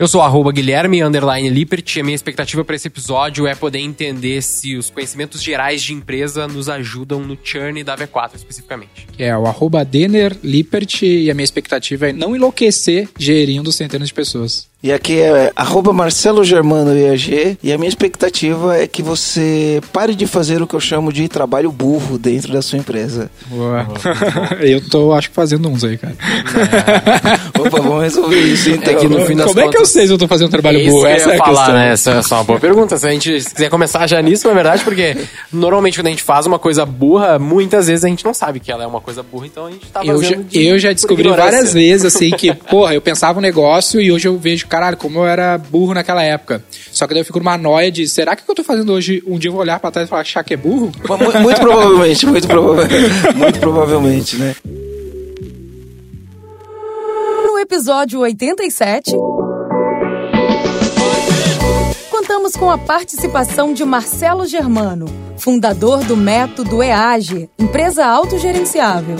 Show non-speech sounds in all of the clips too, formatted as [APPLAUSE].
Eu sou arroba Guilherme Underline Lippert e a minha expectativa para esse episódio é poder entender se os conhecimentos gerais de empresa nos ajudam no churn da V4 especificamente. É o arroba Denner Lippert e a minha expectativa é não enlouquecer gerindo centenas de pessoas. E aqui é arroba Marcelo Germano EAG e a minha expectativa é que você pare de fazer o que eu chamo de trabalho burro dentro da sua empresa. Boa. [LAUGHS] eu tô, acho que fazendo uns aí, cara. É. Opa, vamos resolver isso então. É que no fim das Como é que eu sei se eu tô fazendo um trabalho burro? Essa é a falar, questão. Né? Essa é só uma boa pergunta. Se a gente se quiser começar já nisso, na verdade, porque normalmente quando a gente faz uma coisa burra, muitas vezes a gente não sabe que ela é uma coisa burra, então a gente tá Eu fazendo já, de- eu já descobri várias vezes, assim, que, porra, eu pensava um negócio e hoje eu vejo, caralho, como eu era burro naquela época. Só que daí eu fico numa noia de, será que o que eu tô fazendo hoje, um dia eu vou olhar pra trás e falar, achar que é burro? Muito provavelmente, muito, prova muito provavelmente, né? No episódio 87, contamos com a participação de Marcelo Germano, fundador do método EAGE, empresa autogerenciável.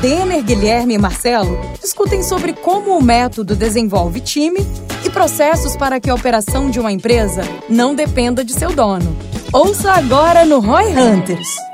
Denner, Guilherme e Marcelo discutem sobre como o método desenvolve time e processos para que a operação de uma empresa não dependa de seu dono. Ouça agora no Roy Hunters.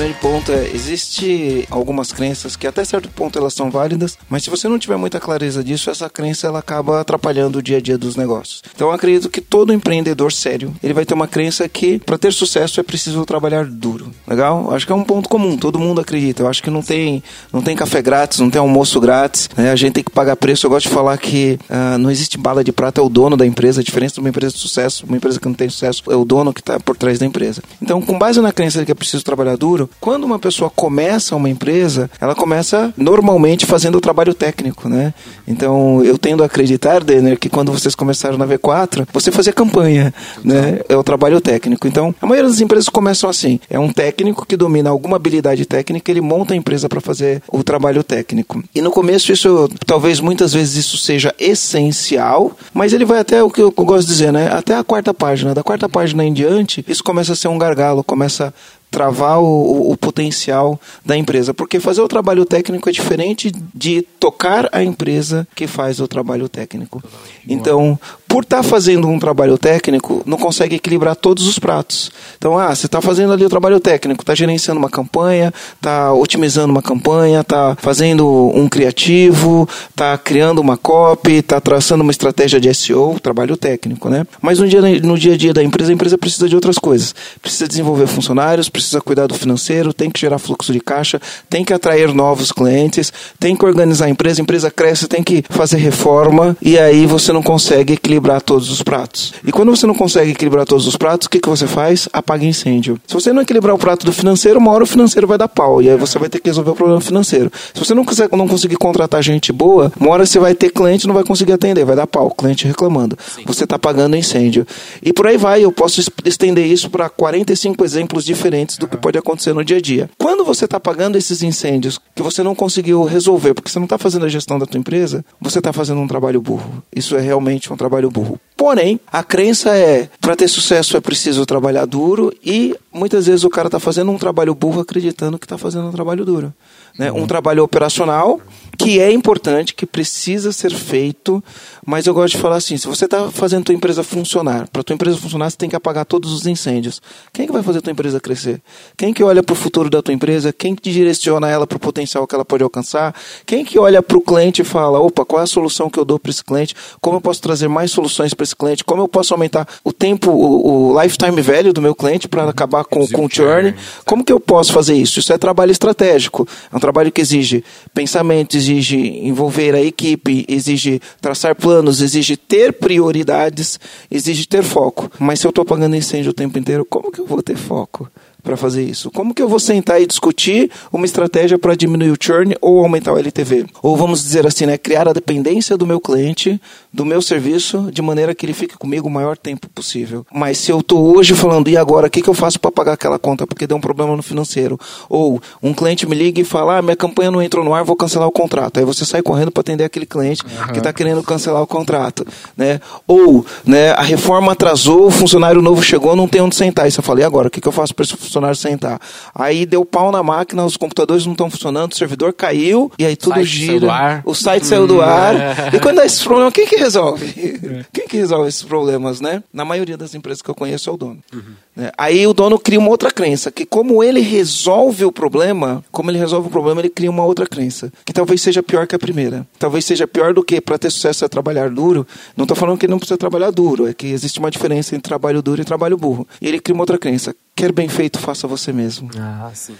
Grande ponto é, existe algumas crenças que até certo ponto elas são válidas, mas se você não tiver muita clareza disso, essa crença ela acaba atrapalhando o dia a dia dos negócios. Então acredito que todo empreendedor sério, ele vai ter uma crença que para ter sucesso é preciso trabalhar duro. Legal? Acho que é um ponto comum, todo mundo acredita. Eu acho que não tem, não tem café grátis, não tem almoço grátis, né? A gente tem que pagar preço. Eu gosto de falar que ah, não existe bala de prata, é o dono da empresa. A diferença de uma empresa de sucesso, uma empresa que não tem sucesso, é o dono que está por trás da empresa. Então, com base na crença de que é preciso trabalhar duro, quando uma pessoa começa uma empresa, ela começa normalmente fazendo o trabalho técnico, né? Então, eu tendo a acreditar, Denner, que quando vocês começaram na V4, você fazia campanha, né? É o trabalho técnico. Então, a maioria das empresas começam assim. É um técnico que domina alguma habilidade técnica, ele monta a empresa para fazer o trabalho técnico. E no começo isso, talvez muitas vezes isso seja essencial, mas ele vai até o que eu gosto de dizer, né? Até a quarta página. Da quarta página em diante, isso começa a ser um gargalo, começa travar o, o, potencial da empresa. Porque fazer o trabalho técnico é diferente de tocar a empresa que faz o trabalho técnico. Então, por estar fazendo um trabalho técnico, não consegue equilibrar todos os pratos. Então, ah, você está fazendo ali o trabalho técnico, está gerenciando uma campanha, está otimizando uma campanha, está fazendo um criativo, está criando uma copy, está traçando uma estratégia de SEO, trabalho técnico, né? Mas no dia, no dia a dia da empresa, a empresa precisa de outras coisas. Precisa desenvolver funcionários, precisa cuidar do financeiro, tem que gerar fluxo de caixa, tem que atrair novos clientes, tem que organizar a empresa, a empresa cresce, tem que fazer reforma e aí você não consegue equilibrar todos os pratos. E quando você não consegue equilibrar todos os pratos, o que, que você faz? Apaga incêndio. Se você não equilibrar o prato do financeiro, uma hora o financeiro vai dar pau e aí você vai ter que resolver o problema financeiro. Se você não, quiser, não conseguir contratar gente boa, uma hora você vai ter cliente e não vai conseguir atender, vai dar pau, cliente reclamando. Você está pagando incêndio. E por aí vai, eu posso es- estender isso para 45 exemplos diferentes do que pode acontecer no dia a dia. Quando você está pagando esses incêndios que você não conseguiu resolver, porque você não está fazendo a gestão da tua empresa, você está fazendo um trabalho burro. Isso é realmente um trabalho burro. Porém, a crença é, para ter sucesso é preciso trabalhar duro e muitas vezes o cara está fazendo um trabalho burro acreditando que está fazendo um trabalho duro. Né? Um trabalho operacional que é importante, que precisa ser feito, mas eu gosto de falar assim, se você está fazendo tua empresa funcionar, para tua empresa funcionar você tem que apagar todos os incêndios. Quem que vai fazer tua empresa crescer? Quem que olha para o futuro da tua empresa? Quem que direciona ela para o potencial que ela pode alcançar? Quem que olha para o cliente e fala, opa, qual é a solução que eu dou para esse cliente? Como eu posso trazer mais soluções para esse cliente? Como eu posso aumentar o tempo, o, o lifetime value do meu cliente para acabar com, com o churn? Como que eu posso fazer isso? Isso é trabalho estratégico. É um trabalho que exige pensamento, exige envolver a equipe, exige traçar planos, exige ter prioridades, exige ter foco. Mas se eu estou apagando incêndio o tempo inteiro, como que eu vou ter foco? Para fazer isso? Como que eu vou sentar e discutir uma estratégia para diminuir o churn ou aumentar o LTV? Ou vamos dizer assim, né, criar a dependência do meu cliente, do meu serviço, de maneira que ele fique comigo o maior tempo possível. Mas se eu estou hoje falando, e agora, o que, que eu faço para pagar aquela conta porque deu um problema no financeiro? Ou um cliente me liga e fala, ah, minha campanha não entrou no ar, vou cancelar o contrato. Aí você sai correndo para atender aquele cliente uhum. que está querendo cancelar o contrato. Né? Ou né, a reforma atrasou, o funcionário novo chegou, não tem onde sentar. E você fala, e agora, o que, que eu faço para esse funcionários sentar. Aí deu pau na máquina, os computadores não estão funcionando, o servidor caiu, e aí tudo site gira. O site saiu do ar. E quando dá esse problema, quem que resolve? Quem que resolve esses problemas, né? Na maioria das empresas que eu conheço é o dono. Né? Aí o dono cria uma outra crença, que como ele resolve o problema, como ele resolve o problema, ele cria uma outra crença, que talvez seja pior que a primeira. Talvez seja pior do que para ter sucesso é trabalhar duro. Não estou falando que ele não precisa trabalhar duro, é que existe uma diferença entre trabalho duro e trabalho burro. E ele cria uma outra crença. Quer bem feito, faça você mesmo. Ah, sim.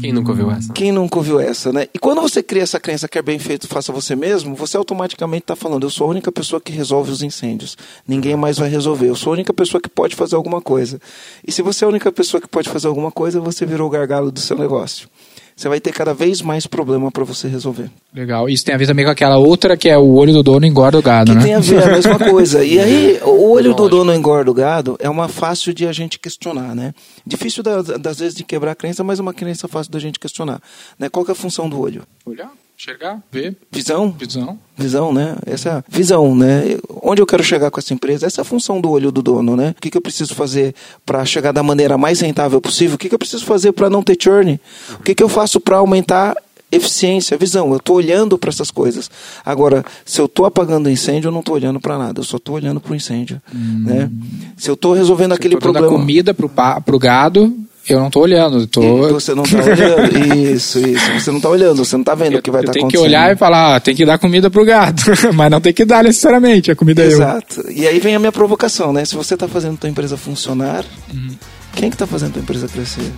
Quem nunca ouviu essa? Quem nunca ouviu essa, né? E quando você cria essa crença quer bem feito, faça você mesmo, você automaticamente está falando, eu sou a única pessoa que resolve os incêndios. Ninguém mais vai resolver. Eu sou a única pessoa que pode fazer alguma coisa. E se você é a única pessoa que pode fazer alguma coisa, você virou o gargalo do seu negócio. Você vai ter cada vez mais problema para você resolver. Legal. Isso tem a ver também com aquela outra que é o olho do dono engorda o gado, Que né? tem a ver a mesma [LAUGHS] coisa. E aí, o olho do dono engorda o gado é uma fácil de a gente questionar, né? Difícil da- das vezes de quebrar a crença, mas é uma crença fácil da gente questionar. Né? Qual que é a função do olho? Olhar, enxergar, ver, Visão? visão. Visão, né? Essa é a visão, né? Onde eu quero chegar com essa empresa? Essa é a função do olho do dono, né? O que, que eu preciso fazer para chegar da maneira mais rentável possível? O que, que eu preciso fazer para não ter churn? O que, que eu faço para aumentar eficiência, visão? Eu estou olhando para essas coisas. Agora, se eu estou apagando incêndio, eu não estou olhando para nada. Eu só estou olhando para o incêndio, né? Se eu estou resolvendo aquele Tô dando a problema... comida pro, pa, pro gado, eu não tô olhando. eu Tô, E Você não está olhando. [LAUGHS] Isso, isso. Você não está olhando, você não está vendo o que vai eu estar tenho acontecendo. que olhar e falar, ah, tem que dar comida pro gado. [LAUGHS] Mas não tem que dar necessariamente, a comida é eu. Exato. E aí vem a minha provocação, né? Se você está fazendo tua empresa funcionar, quem que está fazendo tua empresa crescer?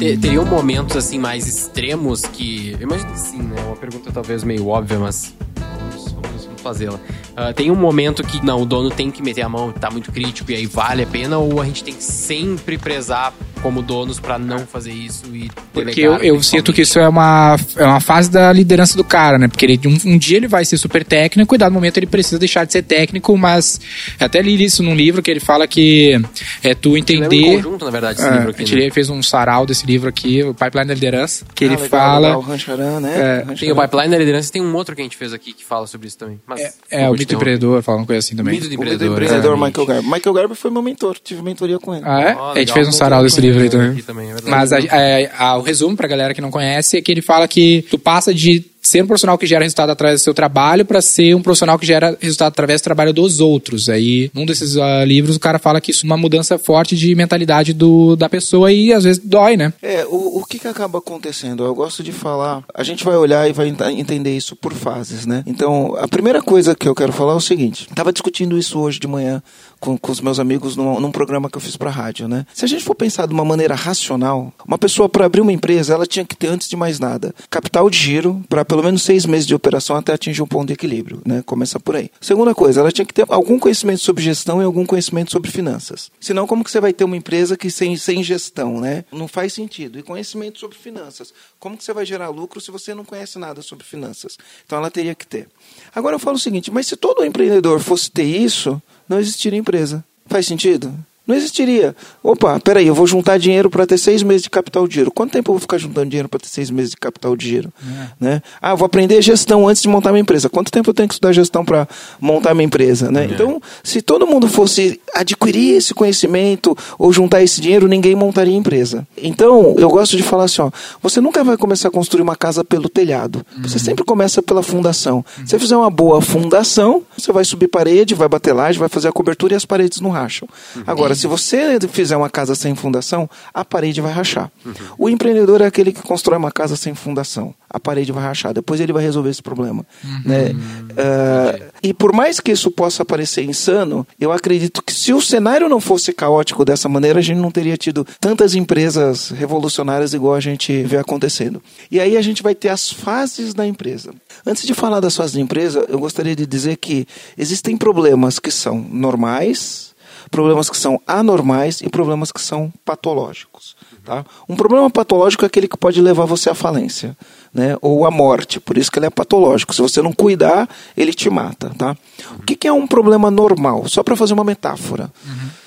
Te- Teriam momentos assim mais extremos que. Eu imagino que sim, né? Uma pergunta talvez meio óbvia, mas. Vamos, vamos- vamos fazê-la. Ah, tem um momento que não, o dono tem que meter a mão, tá muito crítico e aí vale a pena, ou a gente tem que sempre prezar como donos pra não fazer isso e Porque eu, eu sinto que isso é uma, é uma fase da liderança do cara, né? Porque ele, um, um dia ele vai ser super técnico e dado momento ele precisa deixar de ser técnico, mas eu até li isso num livro que ele fala que é tu em entender. conjunto, na verdade, esse É, livro a aqui. gente né? fez um sarau desse livro aqui, o Pipeline da Liderança, que Ah, ele legal, fala. legal, Rancharan, né? É, Rancharan. Tem o Pipeline da Liderança e tem um outro que a gente fez aqui que fala sobre isso também. Mas, É, é o mito empreendedor, fala uma coisa assim também. Mito do O empreendedor. empreendedor exatamente. Michael Garber. Michael Garber foi meu mentor, tive mentoria com ele. Ah, é? Ó, a gente legal, fez um sarau desse livro aí também. aqui também, é verdade. Mas a- é, a- o resumo pra galera que não conhece é que ele fala que tu passa de ser um profissional que gera resultado através do seu trabalho pra ser um profissional que gera resultado através do trabalho dos outros. Aí, num desses ah, livros, o cara fala que isso é uma mudança forte de mentalidade do, da pessoa e às vezes dói, né? É, o, o que, que acaba acontecendo? Eu gosto de falar, a gente vai olhar e vai ent- entender isso por fases, né? Então, a primeira coisa que eu quero falar é o seguinte: estava discutindo isso hoje de manhã com, com os meus amigos num, num programa que eu fiz para rádio, né? Se a gente for pensar de uma maneira racional, uma pessoa para abrir uma empresa, ela tinha que ter, antes de mais nada, capital de giro para pelo menos seis meses de operação até atingir um ponto de equilíbrio, né? Começa por aí. Segunda coisa, ela tinha que ter algum conhecimento sobre gestão e algum conhecimento sobre finanças. Senão, como que você vai ter uma empresa que sem, sem gestão, né? Não faz sentido. E conhecimento sobre finanças. Como que você vai gerar lucro se você não conhece nada sobre finanças? Então, ela teria que ter. Agora, eu falo o seguinte, mas se todo empreendedor fosse ter isso, não existiria empresa. Faz sentido? Não existiria. Opa, peraí, eu vou juntar dinheiro para ter seis meses de capital de giro. Quanto tempo eu vou ficar juntando dinheiro para ter seis meses de capital de giro? Né? Ah, eu vou aprender gestão antes de montar minha empresa. Quanto tempo eu tenho que estudar gestão para montar minha empresa? Né? Então, se todo mundo fosse adquirir esse conhecimento ou juntar esse dinheiro, ninguém montaria empresa. Então, eu gosto de falar assim: ó, você nunca vai começar a construir uma casa pelo telhado. Você sempre começa pela fundação. Se você fizer uma boa fundação, você vai subir parede, vai bater laje, vai fazer a cobertura e as paredes não racham. Agora, se você fizer uma casa sem fundação, a parede vai rachar. O empreendedor é aquele que constrói uma casa sem fundação. A parede vai rachar. Depois ele vai resolver esse problema. Né? Ah, e por mais que isso possa parecer insano, eu acredito que se o cenário não fosse caótico dessa maneira, a gente não teria tido tantas empresas revolucionárias igual a gente vê acontecendo. E aí a gente vai ter as fases da empresa. Antes de falar das fases da empresa, eu gostaria de dizer que existem problemas que são normais, problemas que são anormais e problemas que são patológicos. Tá? Um problema patológico é aquele que pode levar você à falência, né? Ou à morte. Por isso que ele é patológico. Se você não cuidar, ele te mata, tá? O que, que é um problema normal? Só para fazer uma metáfora.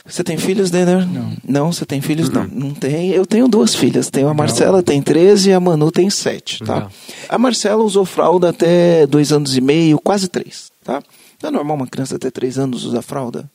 Você tem filhos, Denner? Não. Não, você tem filhos? Não. Não tem. Eu tenho duas filhas. Tenho a Marcela, tem 13 e a Manu tem 7, tá? A Marcela usou fralda até dois anos e meio, quase três, tá? Não é normal uma criança até três anos usar fralda?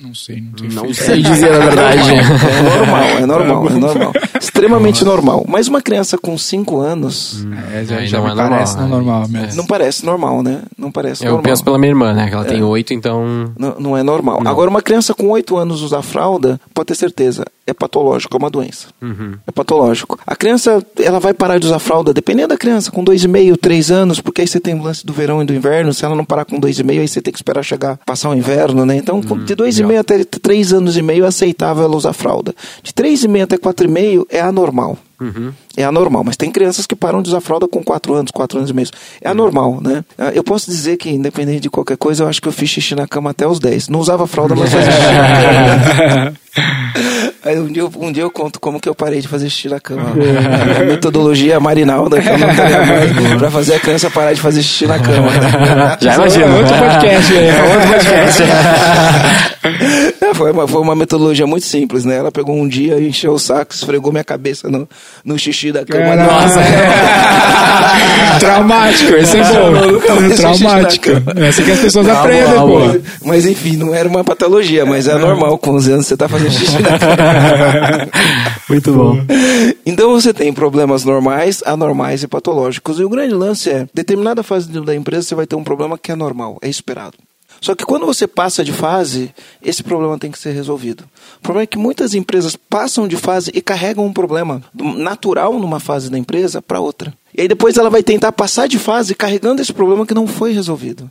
Não sei, não tenho Não sei dizer a verdade. É [LAUGHS] normal, é normal, é normal. Extremamente normal. Mas uma criança com 5 anos É, já, Aí já não me é normal, parece não né? normal mesmo. não parece normal, né? Não parece Eu normal. penso pela minha irmã, né? Que ela tem oito, então. Não, não é normal. Não. Agora, uma criança com 8 anos usar fralda, pode ter certeza, é patológico, é uma doença. Uhum. É patológico. A criança, ela vai parar de usar fralda, dependendo da criança, com 2,5, 3 anos, porque aí você tem o lance do verão e do inverno. Se ela não parar com 2,5, aí você tem que esperar chegar, passar o inverno, né? Então, com- de 2,5 até 3 anos e meio é aceitável ela usar fralda. De 3,5 até 4,5 é anormal. Uhum. É anormal, mas tem crianças que param de usar fralda com 4 anos, 4 anos e meio. É anormal, né? Ah, Eu posso dizer que, independente de qualquer coisa, eu acho que eu fiz xixi na cama até os 10. Não usava fralda, mas fazia xixi. [LAUGHS] Aí um dia, eu- um dia eu conto como que eu parei de fazer xixi na cama. A metodologia marinalda que eu não tenho mais pra fazer a criança parar de fazer xixi na cama. Já imagino. É outro podcast aí. É outro podcast. [LAUGHS] É, foi, uma, foi uma metodologia muito simples, né? Ela pegou um dia, encheu o saco, esfregou minha cabeça no, no xixi da cama. Nossa, [LAUGHS] Traumático, esse é bom. Traumático. xixi na Essa que as pessoas aprendem, pô. Mas, mas, enfim, não era uma patologia, mas é normal, com 11 anos você tá fazendo xixi na cama. [LAUGHS] Muito bom. Então você tem problemas normais, anormais e patológicos. E o grande lance é, determinada fase da empresa você vai ter um problema que é normal, é esperado. Só que quando você passa de fase, esse problema tem que ser resolvido. O problema é que muitas empresas passam de fase e carregam um problema natural numa fase da empresa para outra. E aí depois ela vai tentar passar de fase carregando esse problema que não foi resolvido.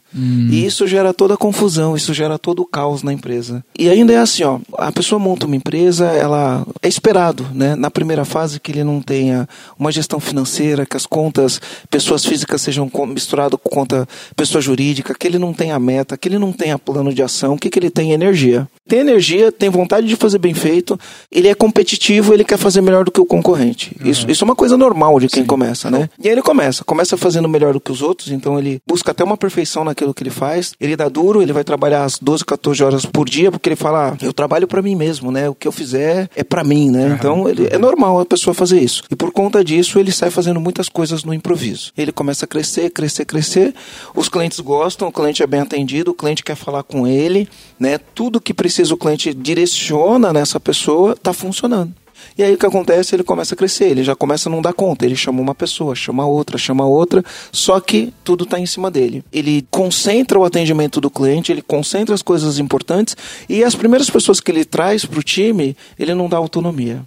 E isso gera toda a confusão, isso gera todo o caos na empresa. E ainda é assim, ó, a pessoa monta uma empresa, ela é esperado, né, na primeira fase que ele não tenha uma gestão financeira, que as contas, pessoas físicas sejam misturado com conta pessoa jurídica, que ele não tenha meta, que ele não tenha plano de ação, o que que ele tem energia. Tem energia, tem vontade de fazer bem feito, ele é competitivo, ele quer fazer melhor do que o concorrente. Isso, isso é uma coisa normal de quem começa, né? E aí ele começa, começa fazendo melhor do que os outros, então ele busca até uma perfeição naquilo que ele faz. Ele dá duro, ele vai trabalhar as 12, 14 horas por dia, porque ele fala, ah, eu trabalho pra mim mesmo, né? O que eu fizer é pra mim, né? Então ele, é normal a pessoa fazer isso. E por conta disso, ele sai fazendo muitas coisas no improviso. Ele começa a crescer, crescer, crescer. Os clientes gostam, o cliente é bem atendido, o cliente quer falar com ele, né? Tudo que precisa o cliente direciona nessa pessoa, tá funcionando. E aí o que acontece? Ele começa a crescer, ele já começa a não dar conta. Ele chama uma pessoa, chama outra, chama outra, só que tudo está em cima dele. Ele concentra o atendimento do cliente, ele concentra as coisas importantes e as primeiras pessoas que ele traz para o time, ele não dá autonomia.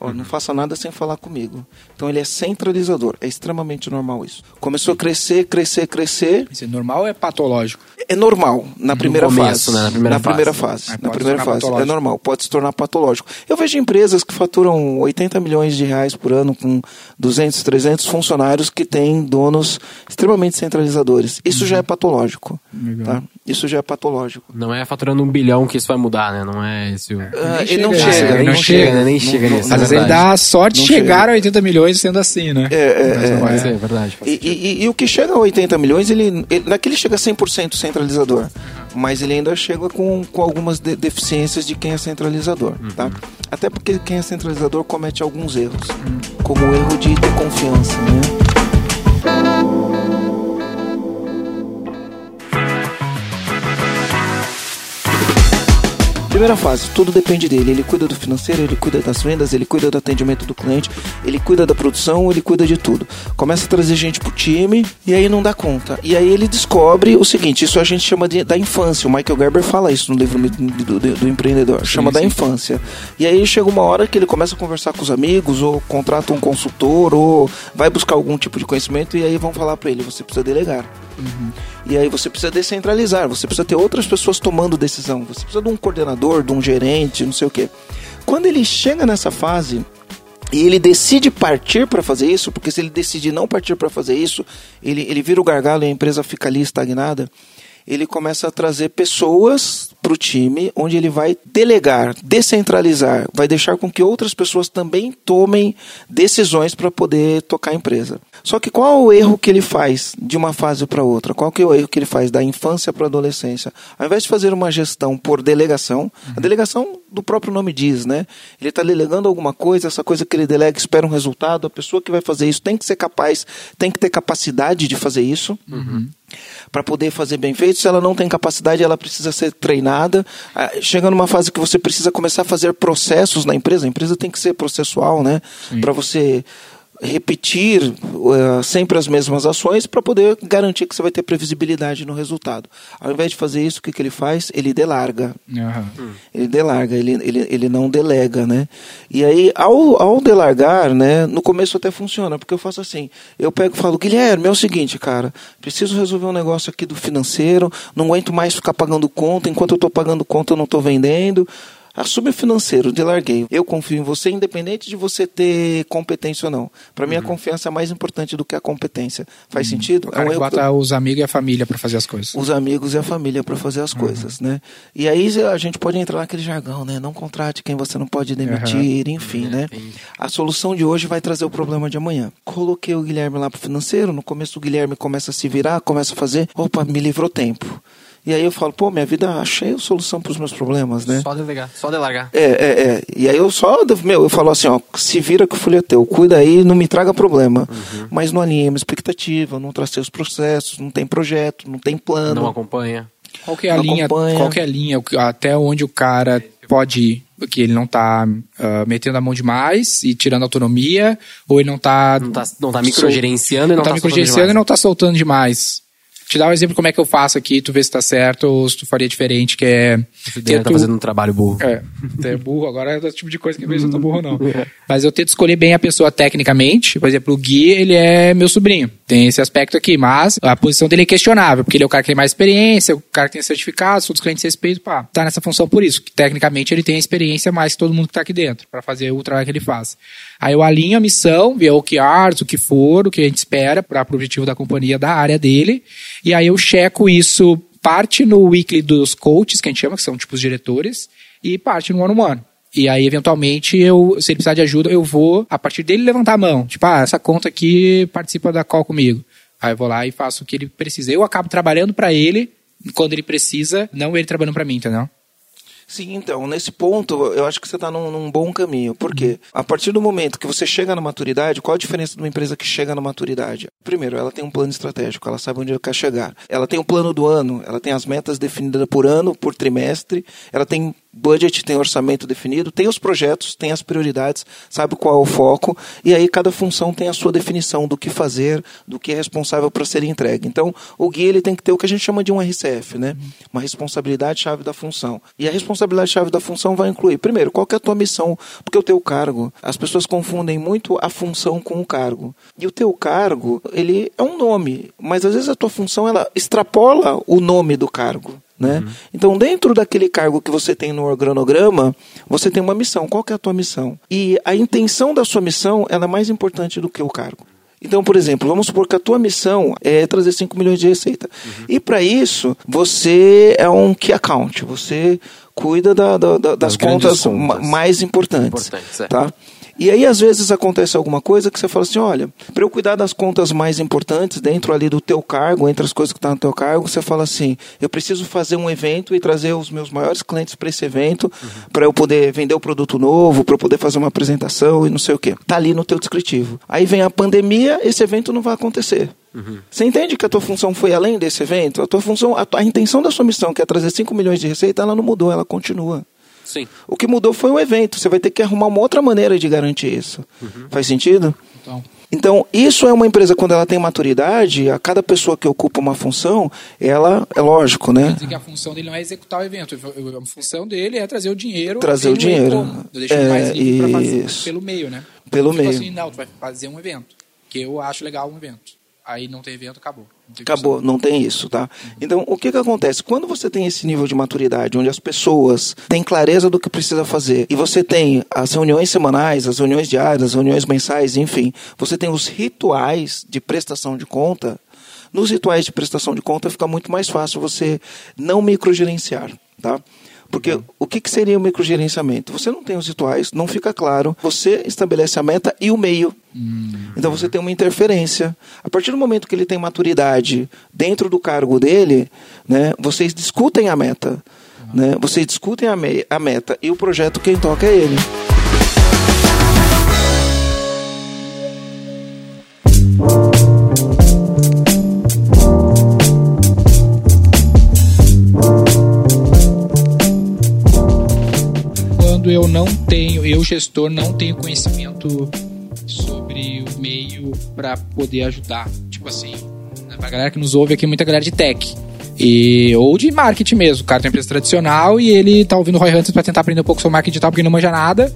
Ó, não faça nada sem falar comigo. Então ele é centralizador. É extremamente normal isso. Começou a crescer, crescer, crescer. Isso é normal ou é patológico? É normal na primeira começo, fase. né? Na primeira fase. primeira fase. Na primeira fase. É patológico. normal, pode se tornar patológico. Eu vejo empresas que faturam 80 milhões de reais por ano com 200, 300 funcionários que têm donos extremamente centralizadores. Isso já é patológico. Legal. Tá? Isso já é patológico. Não é faturando um bilhão que isso vai mudar, né? Não é esse o. Nem ele não chega, chega, ele não chega, né? Nem Não- chega não- Ele dá a sorte Não chegar chega. a 80 milhões sendo assim, né? É, é, é, é. verdade. E, e- e o que chega a 80 milhões, ele, ele, não é que ele chega a 100% centralizador, mas ele ainda chega com, com algumas de- deficiências de quem é centralizador, tá? Até porque quem é centralizador comete alguns erros, como o erro de ter confiança, né? Primeira fase, tudo depende dele. Ele cuida do financeiro, ele cuida das vendas, ele cuida do atendimento do cliente, ele cuida da produção, ele cuida de tudo. Começa a trazer gente pro time e aí não dá conta. E aí ele descobre o seguinte: isso a gente chama de, da infância. O Michael Gerber fala isso no livro do, do- do empreendedor, chama da sim. infância. E aí chega uma hora que ele começa a conversar com os amigos, ou contrata um consultor, ou vai buscar algum tipo de conhecimento, e aí vão falar para ele: você precisa delegar. E aí você precisa descentralizar, você precisa ter outras pessoas tomando decisão, você precisa de um coordenador, de um gerente, não sei o quê. Quando ele chega nessa fase e ele decide partir para fazer isso, porque se ele decidir não partir para fazer isso, ele, ele vira o gargalo e a empresa fica ali estagnada. ele começa a trazer pessoas para o time, onde ele vai delegar, descentralizar, vai deixar com que outras pessoas também tomem decisões para poder tocar a empresa. Só que qual é o erro que ele faz de uma fase para outra? Qual que é o erro que ele faz da infância para a adolescência? Ao invés de fazer uma gestão por delegação, a delegação do próprio nome diz, né? Ele está delegando alguma coisa, essa coisa que ele delega espera um resultado, a pessoa que vai fazer isso tem que ser capaz, tem que ter capacidade de fazer isso. Uhum para poder fazer bem feito. Se ela não tem capacidade, ela precisa ser treinada. Ah, chega numa fase que você precisa começar a fazer processos na empresa. A empresa tem que ser processual, né? Para você repetir uh, sempre as mesmas ações para poder garantir que você vai ter previsibilidade no resultado. Ao invés de fazer isso, o que, que ele faz? Ele delarga. Uhum. Ele delarga, ele, ele, ele não delega, né? E aí, ao, ao delargar, né, no começo até funciona, porque eu faço assim, eu pego e falo, Guilherme, é o seguinte, cara, preciso resolver um negócio aqui do financeiro, não aguento mais ficar pagando conta, enquanto eu estou pagando conta eu não estou vendendo, Assume o financeiro, de larguei. Eu confio em você, independente de você ter competência ou não. Para mim, a uhum. confiança é mais importante do que a competência. Faz uhum. sentido? O cara é um bota os amigos e a família para fazer as coisas. Os amigos e a família para fazer as uhum. coisas, né? E aí a gente pode entrar naquele jargão, né? Não contrate quem você não pode demitir, uhum. enfim, né? A solução de hoje vai trazer o problema de amanhã. Coloquei o Guilherme lá pro financeiro, no começo o Guilherme começa a se virar, começa a fazer, opa, me livrou tempo. E aí eu falo, pô, minha vida achei a solução para os meus problemas, né? Só delegar, só delargar. É, é, é. E aí eu só, meu, eu falo assim, ó, se vira que o folha é teu, cuida aí, não me traga problema. Uhum. Mas não alinhei uma expectativa, não tracei os processos, não tem projeto, não tem plano. Não acompanha. Qual que é a não linha, acompanha. qual que é a linha, até onde o cara pode ir? que ele não está uh, metendo a mão demais e tirando autonomia, ou ele não está não está não tá microgerenciando e não, não tá, tá microgerenciando e não está soltando demais te dar um exemplo como é que eu faço aqui, tu vê se tá certo ou se tu faria diferente, que é... Você tá fazendo um trabalho burro. É, é burro, agora é o tipo de coisa que eu vejo eu tô burro não. [LAUGHS] Mas eu tento escolher bem a pessoa tecnicamente, por exemplo, o Gui, ele é meu sobrinho, tem esse aspecto aqui, mas a posição dele é questionável, porque ele é o cara que tem mais experiência, o cara que tem certificado, todos os clientes respeitam, pá, tá nessa função por isso, que tecnicamente ele tem a experiência mais que todo mundo que tá aqui dentro, para fazer o trabalho que ele faz. Aí eu alinho a missão, ver o que arts, o que for, o que a gente espera para o objetivo da companhia da área dele, e aí eu checo isso parte no weekly dos coaches, que a gente chama, que são tipo os diretores, e parte no one-on-one. E aí, eventualmente, eu, se ele precisar de ajuda, eu vou, a partir dele, levantar a mão. Tipo, ah, essa conta aqui participa da call comigo. Aí eu vou lá e faço o que ele precisa. Eu acabo trabalhando para ele quando ele precisa, não ele trabalhando para mim, entendeu? Sim, então, nesse ponto, eu acho que você está num, num, bom caminho. Por quê? A partir do momento que você chega na maturidade, qual a diferença de uma empresa que chega na maturidade? Primeiro, ela tem um plano estratégico, ela sabe onde ela quer chegar. Ela tem o um plano do ano, ela tem as metas definidas por ano, por trimestre, ela tem budget, tem orçamento definido, tem os projetos, tem as prioridades, sabe qual é o foco, e aí cada função tem a sua definição do que fazer, do que é responsável para ser entregue. Então, o guia ele tem que ter o que a gente chama de um RCF, né? Uma responsabilidade chave da função. E a responsabilidade chave da função vai incluir, primeiro, qual é a tua missão? Porque o teu cargo, as pessoas confundem muito a função com o cargo. E o teu cargo, ele é um nome, mas às vezes a tua função ela extrapola o nome do cargo. Né? Uhum. Então, dentro daquele cargo que você tem no organograma, você tem uma missão. Qual é a tua missão? E a intenção da sua missão é mais importante do que o cargo. Então, por exemplo, vamos supor que a tua missão é trazer 5 milhões de receita. Uhum. E para isso, você é um key account. Você cuida da, da, da, das, contas, contas, mais importantes. Importante, tá? E aí, às vezes, acontece alguma coisa que você fala assim: olha, para eu cuidar das contas mais importantes dentro ali do teu cargo, entre as coisas que estão tá no teu cargo, você fala assim: eu preciso fazer um evento e trazer os meus maiores clientes para esse evento, uhum. para eu poder vender o produto novo, para eu poder fazer uma apresentação e não sei o quê. Tá ali no teu descritivo. Aí vem a pandemia, esse evento não vai acontecer. Uhum. Você entende que a tua função foi além desse evento? A tua função, a, tua, a intenção da sua missão, que é trazer 5 milhões de receita, ela não mudou, ela continua. Sim. O que mudou foi o evento. Você vai ter que arrumar uma outra maneira de garantir isso. Uhum. Faz sentido? Então. Então, isso é uma empresa, quando ela tem maturidade, a cada pessoa que ocupa uma função, ela, é lógico, né? Quer dizer que a função dele não é executar o evento, a função dele é trazer o dinheiro. Trazer o dinheiro. Deixa é, mais livre fazer pelo meio, né? Pelo tipo meio. assim, não, tu vai fazer um evento, que eu acho legal um evento. Aí não tem evento, acabou. Acabou, não tem isso, tá? Então, o que que acontece? Quando você tem esse nível de maturidade, onde as pessoas têm clareza do que precisa fazer, e você tem as reuniões semanais, as reuniões diárias, as reuniões mensais, enfim, você tem os rituais de prestação de conta, nos rituais de prestação de conta fica muito mais fácil você não microgerenciar, tá? Porque o que, que seria o microgerenciamento? Você não tem os rituais, não fica claro, você estabelece a meta e o meio. Hum. Então você tem uma interferência. A partir do momento que ele tem maturidade dentro do cargo dele, né, vocês discutem a meta. Né? Vocês discutem a, me a meta e o projeto quem toca é ele. Quando eu não tenho, eu gestor não tenho conhecimento sobre o meio para poder ajudar. Tipo assim, pra galera que nos ouve aqui, muita galera de tech. E, ou de marketing mesmo. O cara tem uma empresa tradicional e ele tá ouvindo Roy Hunters para tentar aprender um pouco sobre marketing digital porque não manja nada.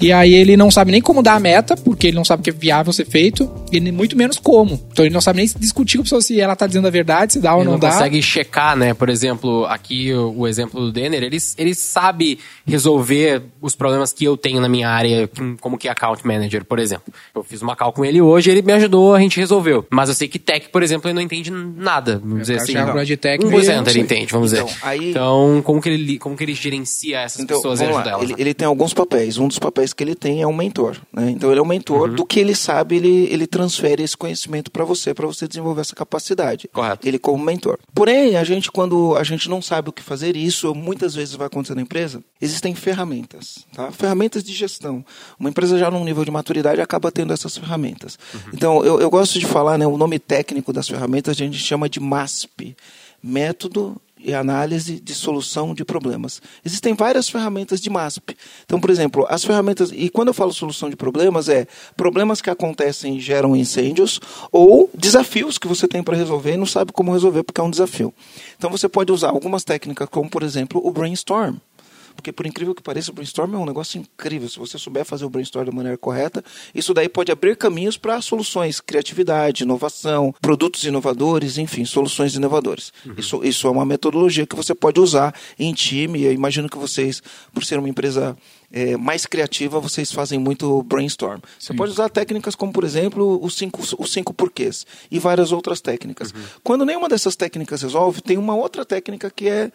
E aí ele não sabe nem como dar a meta, porque ele não sabe que é viável ser feito, e muito menos como. Então ele não sabe nem discutir com a pessoa se ela tá dizendo a verdade, se dá ou ele não, não dá. consegue checar, né? Por exemplo, aqui o, o, exemplo do Denner, ele, ele sabe resolver os problemas que eu tenho na minha área, como que é account manager, por exemplo. Eu fiz uma call com ele hoje, ele me ajudou, a gente resolveu. Mas eu sei que tech, por exemplo, ele não entende nada, vamos dizer assim. De tech 1% mesmo, ele entende, vamos então, dizer. Aí... Então, como que, ele, como que ele gerencia essas então, pessoas e ajuda elas? Ele, ele tem alguns papéis. Um dos papéis que ele tem é um mentor. Né? Então ele é um mentor uhum. do que ele sabe, ele, ele transfere esse conhecimento para você, para você desenvolver essa capacidade. Correto. Ele como mentor. Porém, a gente, quando a gente não sabe o que fazer, e isso muitas vezes vai acontecer na empresa, existem ferramentas. Tá? Ferramentas de gestão. Uma empresa já num nível de maturidade acaba tendo essas ferramentas. Uhum. Então, eu, eu gosto de falar, né, o nome técnico das ferramentas a gente chama de MASP. Método e análise de solução de problemas. Existem várias ferramentas de MASP. Então, por exemplo, as ferramentas. E quando eu falo solução de problemas, é problemas que acontecem e geram incêndios ou desafios que você tem para resolver e não sabe como resolver porque é um desafio. Então, você pode usar algumas técnicas, como, por exemplo, o brainstorm. Porque, por incrível que pareça, o brainstorm é um negócio incrível. Se você souber fazer o brainstorm da maneira correta, isso daí pode abrir caminhos para soluções, criatividade, inovação, produtos inovadores, enfim, soluções inovadoras. Uhum. Isso, isso é uma metodologia que você pode usar em time. Eu imagino que vocês, por ser uma empresa é, mais criativa, vocês fazem muito brainstorm. Você Sim. pode usar técnicas como, por exemplo, os cinco, os cinco porquês e várias outras técnicas. Uhum. Quando nenhuma dessas técnicas resolve, tem uma outra técnica que é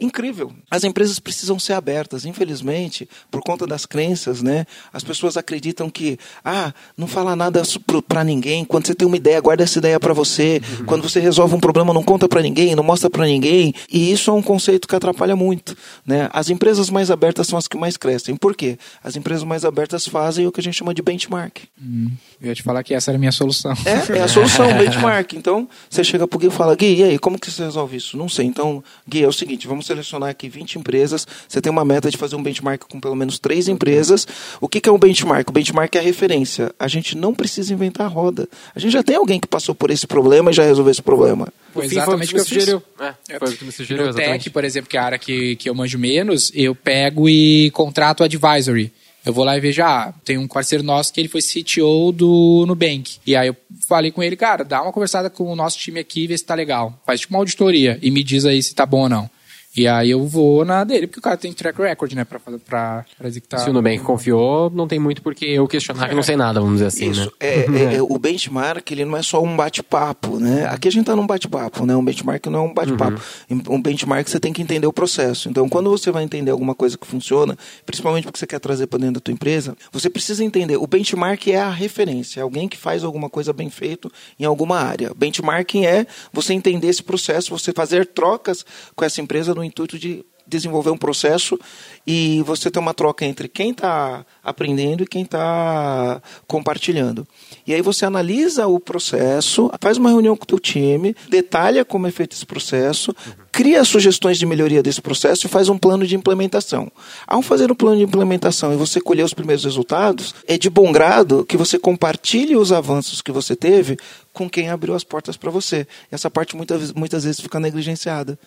incrível. As empresas precisam ser abertas. Infelizmente, por conta das crenças, né, as pessoas acreditam que, ah, não fala nada para ninguém. Quando você tem uma ideia, guarda essa ideia para você. Uhum. Quando você resolve um problema, não conta para ninguém, não mostra para ninguém. E isso é um conceito que atrapalha muito. Né? As empresas mais abertas são as que mais crescem. Por quê? As empresas mais abertas fazem o que a gente chama de benchmark. Hum, eu ia te falar que essa era a minha solução. É, é a solução, [LAUGHS] benchmark. Então, você chega pro Gui e fala, Gui, e aí, como que você resolve isso? Não sei. Então, Gui, é o seguinte, vamos selecionar aqui 20 empresas. Você tem uma meta de fazer um benchmark com pelo menos três empresas. O que, que é um benchmark? O benchmark é a referência. A gente não precisa inventar a roda. A gente já tem alguém que passou por esse problema e já resolveu esse problema. Foi exatamente o que, que, me sugeriu. É, foi o que me sugeriu, no Tech, por exemplo, que é a área que, que eu manjo menos, eu pego e contrato advisory. Eu vou lá e vejo, ah, tem um parceiro nosso que ele foi CTO do Nubank. E aí eu falei com ele, cara, dá uma conversada com o nosso time aqui e vê se tá legal. Faz tipo uma auditoria e me diz aí se tá bom ou não. E aí eu vou na dele, porque o cara tem track record, né, pra, pra, pra executar. Se o Nubank confiou, não tem muito porque eu questionar que não sei nada, vamos dizer assim, Isso. né? É, é, é, [LAUGHS] o benchmark, ele não é só um bate-papo, né? Aqui a gente tá num bate-papo, né? Um benchmark não é um bate-papo. Uhum. Um benchmark você tem que entender o processo. Então, quando você vai entender alguma coisa que funciona, principalmente porque você quer trazer para dentro da tua empresa, você precisa entender. O benchmark é a referência, é alguém que faz alguma coisa bem feito em alguma área. Benchmarking é você entender esse processo, você fazer trocas com essa empresa no intuito de desenvolver um processo e você ter uma troca entre quem está aprendendo e quem está compartilhando. E aí você analisa o processo, faz uma reunião com o teu time, detalha como é feito esse processo, cria sugestões de melhoria desse processo e faz um plano de implementação. Ao fazer um plano de implementação e você colher os primeiros resultados, é de bom grado que você compartilhe os avanços que você teve com quem abriu as portas para você. Essa parte muitas, muitas vezes fica negligenciada.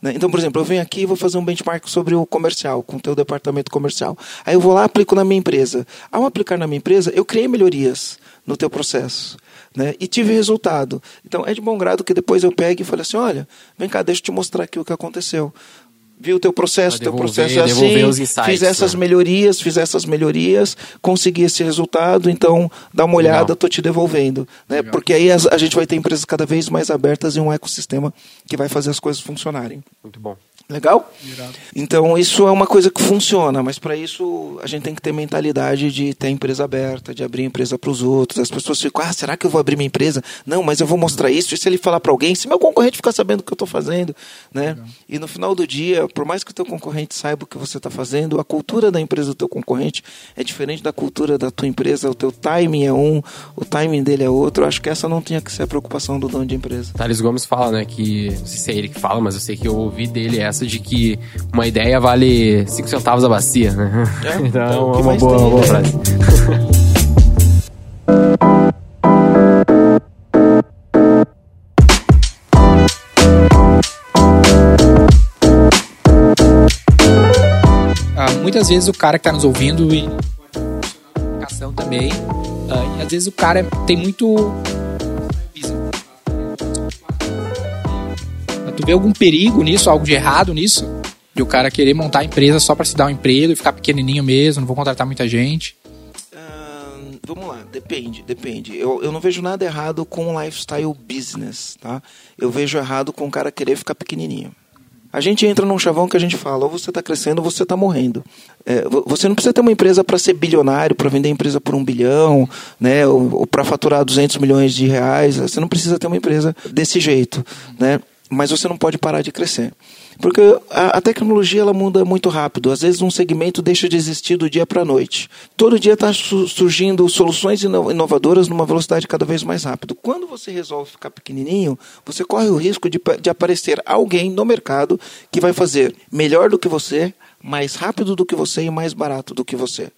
Né? Então, por exemplo, eu venho aqui e vou fazer um benchmark sobre o comercial, com o teu departamento comercial. Aí eu vou lá aplico na minha empresa. Ao aplicar na minha empresa, eu criei melhorias no teu processo. Né? E tive resultado. Então, é de bom grado que depois eu pegue e fale assim, olha, vem cá, deixa eu te mostrar aqui o que aconteceu. Vi o teu processo, Pra teu devolver- processo é devolver assim, insights, fiz essas né? melhorias, fiz essas melhorias, consegui esse resultado, então dá uma olhada, Legal. tô te devolvendo, né? Porque aí a gente vai ter empresas cada vez mais abertas e um ecossistema que vai fazer as coisas funcionarem. Muito bom. Legal? Então isso é uma coisa que funciona, mas para isso a gente tem que ter mentalidade de ter a empresa aberta, de abrir a empresa para os outros. As pessoas ficam, ah, será que eu vou abrir minha empresa? Não, mas eu vou mostrar isso. E se ele falar para alguém, se meu concorrente ficar sabendo o que eu estou fazendo, né? E no final do dia, por mais que o teu concorrente saiba o que você está fazendo, a cultura da empresa do teu concorrente é diferente da cultura da tua empresa. O teu timing é um, o timing dele é outro. Eu acho que essa não tinha que ser a preocupação do dono de empresa. Thales Gomes fala, né, que. Não sei se é ele que fala, mas eu sei que eu ouvi dele essa de que uma ideia vale 5 centavos a bacia, né? É, [LAUGHS] então, então, é uma boa, uma boa né? frase. Ah, muitas vezes o cara que tá nos ouvindo e comunicação também, ah, e às vezes o cara tem muito Tu vê algum perigo nisso, algo de errado nisso? De o cara querer montar a empresa só pra se dar um emprego e ficar pequenininho mesmo, não vou contratar muita gente. Ahn, vamos lá, depende, depende. Eu, eu não vejo nada errado com lifestyle business, tá? Eu vejo errado com o cara querer ficar pequenininho. A gente entra num chavão que a gente fala, ou você está crescendo ou você está morrendo. É, vo- você não precisa ter uma empresa para ser bilionário, para vender a empresa por um bilhão, né, ou, ou para faturar 200 milhões de reais. Você não precisa ter uma empresa desse jeito, né? Mas você não pode parar de crescer. Porque a, a tecnologia ela muda muito rápido. Às vezes um segmento deixa de existir do dia para a noite. Todo dia está surgindo soluções ino- inovadoras numa velocidade cada vez mais rápida. Quando você resolve ficar pequenininho, você corre o risco de, de aparecer alguém no mercado que vai fazer melhor do que você, mais rápido do que você e mais barato do que você.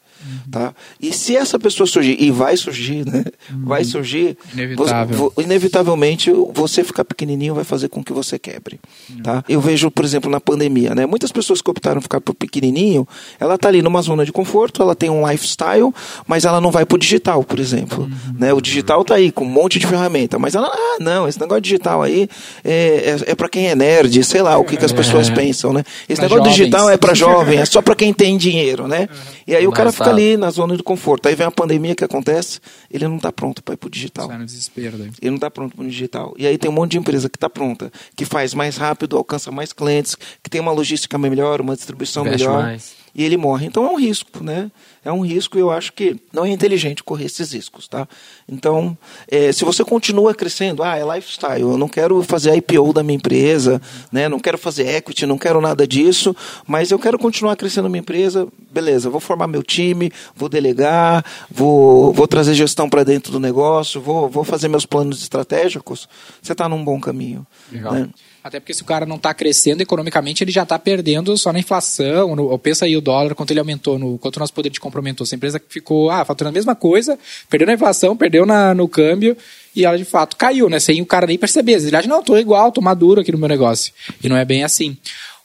Tá? E se essa pessoa surgir, e vai surgir, né? Vai surgir, Inevitável. vo- vo- inevitavelmente você ficar pequenininho vai fazer com que você quebre, tá? Eu vejo, por exemplo, na pandemia, né? Muitas pessoas que optaram ficar por pequenininho, ela tá ali numa zona de conforto, ela tem um lifestyle, mas ela não vai pro digital, por exemplo, né? O digital tá aí com um monte de ferramenta, mas ela, ah, não, esse negócio digital aí é, é, é para quem é nerd, sei lá, o que, que as pessoas pensam, né? Esse Pra negócio jovens. digital é para jovem, é só para quem tem dinheiro, né? E aí o cara fica. Ali na zona de conforto. Aí vem a pandemia que acontece, ele não tá pronto para ir pro digital. Sai no desespero daí. Ele não está pronto para o digital. E aí tem um monte de empresa que está pronta, que faz mais rápido, alcança mais clientes, que tem uma logística melhor, uma distribuição Investe melhor. mais. E ele morre. Então é um risco, né? É um risco e eu acho que não é inteligente correr esses riscos, tá? Então, eh, se você continua crescendo, ah, é lifestyle, eu não quero fazer IPO da minha empresa, né? Não quero fazer equity, não quero nada disso, mas eu quero continuar crescendo minha empresa, beleza, vou formar meu time, vou delegar, vou, vou trazer gestão para dentro do negócio, vou, vou fazer meus planos estratégicos, você está num bom caminho. Legal. né? Até porque se o cara não está crescendo economicamente, ele já está perdendo só na inflação. No, pensa aí o dólar, quanto ele aumentou, no, quanto o nosso poder de compra aumentou. Essa empresa que ficou ah, faturando a mesma coisa, perdeu na inflação, perdeu na, no câmbio, e ela de fato caiu, né? Sem o cara nem perceber. Ele acha, não, estou igual, estou maduro aqui no meu negócio. E não é bem assim.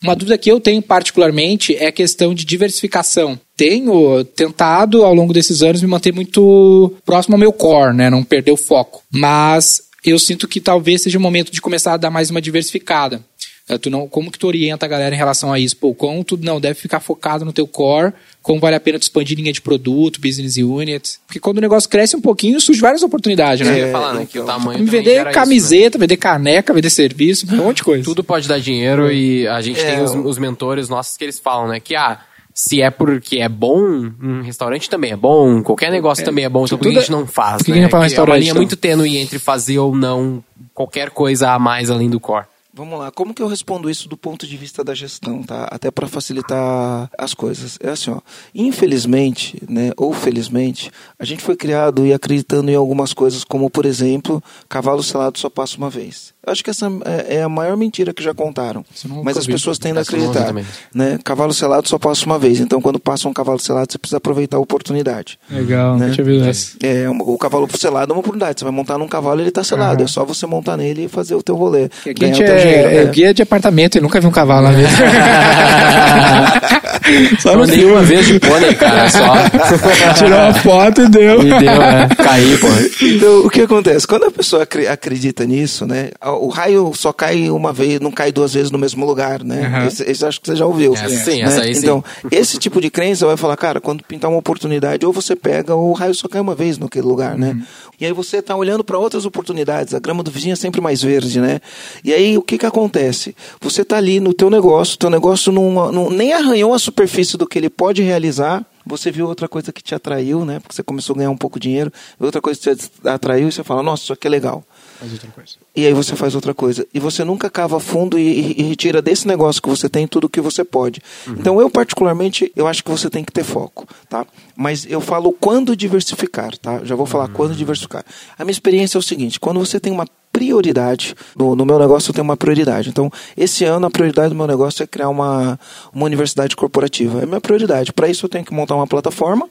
Uma dúvida que eu tenho particularmente é a questão de diversificação. Tenho tentado ao longo desses anos me manter muito próximo ao meu core, né? Não perder o foco. Mas eu sinto que talvez seja o momento de começar a dar mais uma diversificada. Eh, Tu não, como que tu orienta a galera em relação a isso? Pô, como tu não deve ficar focado no teu core, como vale a pena tu expandir linha de produto, business unit? Porque quando o negócio cresce um pouquinho, surge várias oportunidades, Eu né? ia falar, né? Que o então, tamanho vender gera isso, né? camiseta, vender caneca, vender serviço, um monte de coisa. Tudo pode dar dinheiro e a gente É, tem os, os mentores nossos que eles falam, né? Que, ah, se é porque é bom, um restaurante também é bom, qualquer negócio também é bom, então por que tudo a gente é- não faz, por que né? que não faz um é uma linha então? muito tênue entre fazer ou não qualquer coisa a mais além do core. Vamos lá, como que eu respondo isso do ponto de vista da gestão, tá? Até para facilitar as coisas. É assim, ó. Infelizmente, né, ou felizmente, a gente foi criado e acreditando em algumas coisas, como por exemplo, cavalo selado só passa uma vez. Eu acho que essa é é a maior mentira que já contaram. Mas as vi. pessoas tendem a não acreditar. Né? Cavalo selado só passa uma vez. Então, quando passa um cavalo selado, você precisa aproveitar a oportunidade. Legal, Né? não tinha visto essa. É, um- o cavalo selado é uma oportunidade. Você vai montar num cavalo, ele está selado. Aham. É só você montar nele e fazer o teu rolê. Aqui a gente é, dinheiro, é né? guia de apartamento e nunca vi um cavalo lá [LAUGHS] mesmo. Só Eu no andei uma vez de pônei, cara, só. [LAUGHS] Tirou uma foto e deu. Me deu, né? Caí, pô. Então, o que acontece? Quando a pessoa acre- acredita nisso, né? O raio só cai uma vez, não cai duas vezes no mesmo lugar, né? Aham. Esse, esse acho que você já ouviu. Essa sim, né? essa aí sim. Então, esse tipo de crença vai falar, cara, quando pintar uma oportunidade, ou você pega, ou o raio só cai uma vez naquele lugar, né? E aí você tá olhando para outras oportunidades, a grama do vizinho é sempre mais verde, né? E aí o que que acontece? Você tá ali no teu negócio, teu negócio não, não- nem arranhou a superfície do que ele pode realizar, você viu outra coisa que te atraiu, né? Porque você começou a ganhar um pouco de dinheiro, outra coisa que te atraiu e você fala, nossa, isso aqui é legal. Faz outra coisa. E aí você faz outra coisa. E você nunca cava fundo e, e- retira desse negócio que você tem tudo o que você pode. Então eu, particularmente, eu acho que você tem que ter foco, tá? Mas eu falo quando diversificar, tá? Já vou falar quando diversificar. A minha experiência é o seguinte, quando você tem uma prioridade, no, no meu negócio eu tenho uma prioridade. Então, esse ano a prioridade do meu negócio é criar uma, uma universidade corporativa. É a minha prioridade. Para isso eu tenho que montar uma plataforma,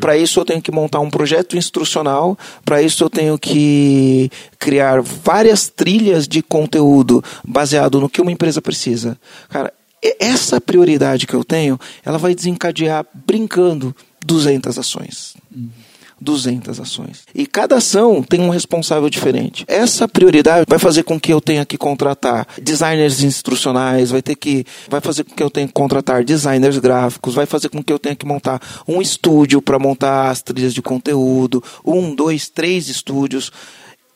para isso eu tenho que montar um projeto instrucional, para isso eu tenho que criar várias trilhas de conteúdo baseado no que uma empresa precisa. Cara, essa prioridade que eu tenho, ela vai desencadear brincando 200 ações. 200 ações. E cada ação tem um responsável diferente. Essa prioridade vai fazer com que eu tenha que contratar designers instrucionais, vai ter que vai fazer com que eu tenha que contratar designers gráficos, vai fazer com que eu tenha que montar um estúdio para montar as trilhas de conteúdo, um, dois, três estúdios.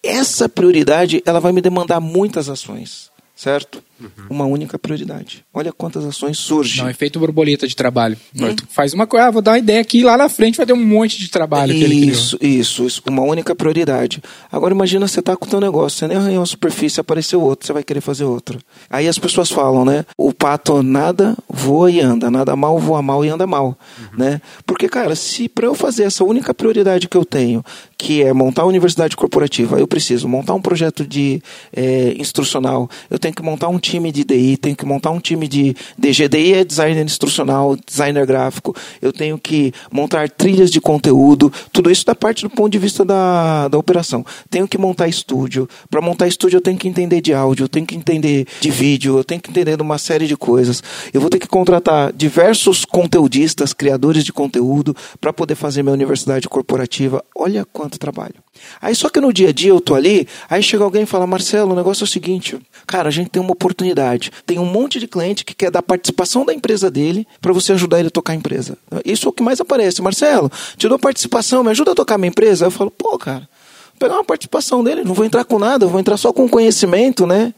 Essa prioridade, ela vai me demandar muitas ações, certo? Uma única prioridade. Olha quantas ações surgem. Não, efeito borboleta de trabalho. Tu faz uma coisa, ah, vou dar uma ideia aqui, lá na frente vai ter um monte de trabalho que ele. Isso, isso, isso, uma única prioridade. Agora imagina você tá com o teu negócio, você nem arranhou a superfície, apareceu outro, você vai querer fazer outra. Aí as pessoas falam, né? O pato nada, voa e anda, nada mal, voa mal e anda mal, né? Porque, cara, se para eu fazer essa única prioridade que eu tenho, que é montar a universidade corporativa, eu preciso montar um projeto de eh, instrucional, eu tenho que montar um time de DI, tenho que montar um time de DG, DI é designer instrucional, designer gráfico, eu tenho que montar trilhas de conteúdo, tudo isso da parte do ponto de vista da, da operação. Tenho que montar estúdio, para montar estúdio eu tenho que entender de áudio, eu tenho que entender de vídeo, eu tenho que entender de uma série de coisas. Eu vou ter que contratar diversos conteudistas, criadores de conteúdo, para poder fazer minha universidade corporativa. Olha quanto trabalho. Aí só que no dia a dia eu tô ali, aí chega alguém e fala, Marcelo, o negócio é o seguinte, cara, a gente tem uma oportunidade. Tem um monte de cliente que quer dar participação da empresa dele para você ajudar ele a tocar a empresa. Isso é o que mais aparece. Marcelo, te dou participação, me ajuda a tocar minha empresa? Eu falo, pô, cara, vou pegar uma participação dele, não vou entrar com nada, vou entrar só com conhecimento, né?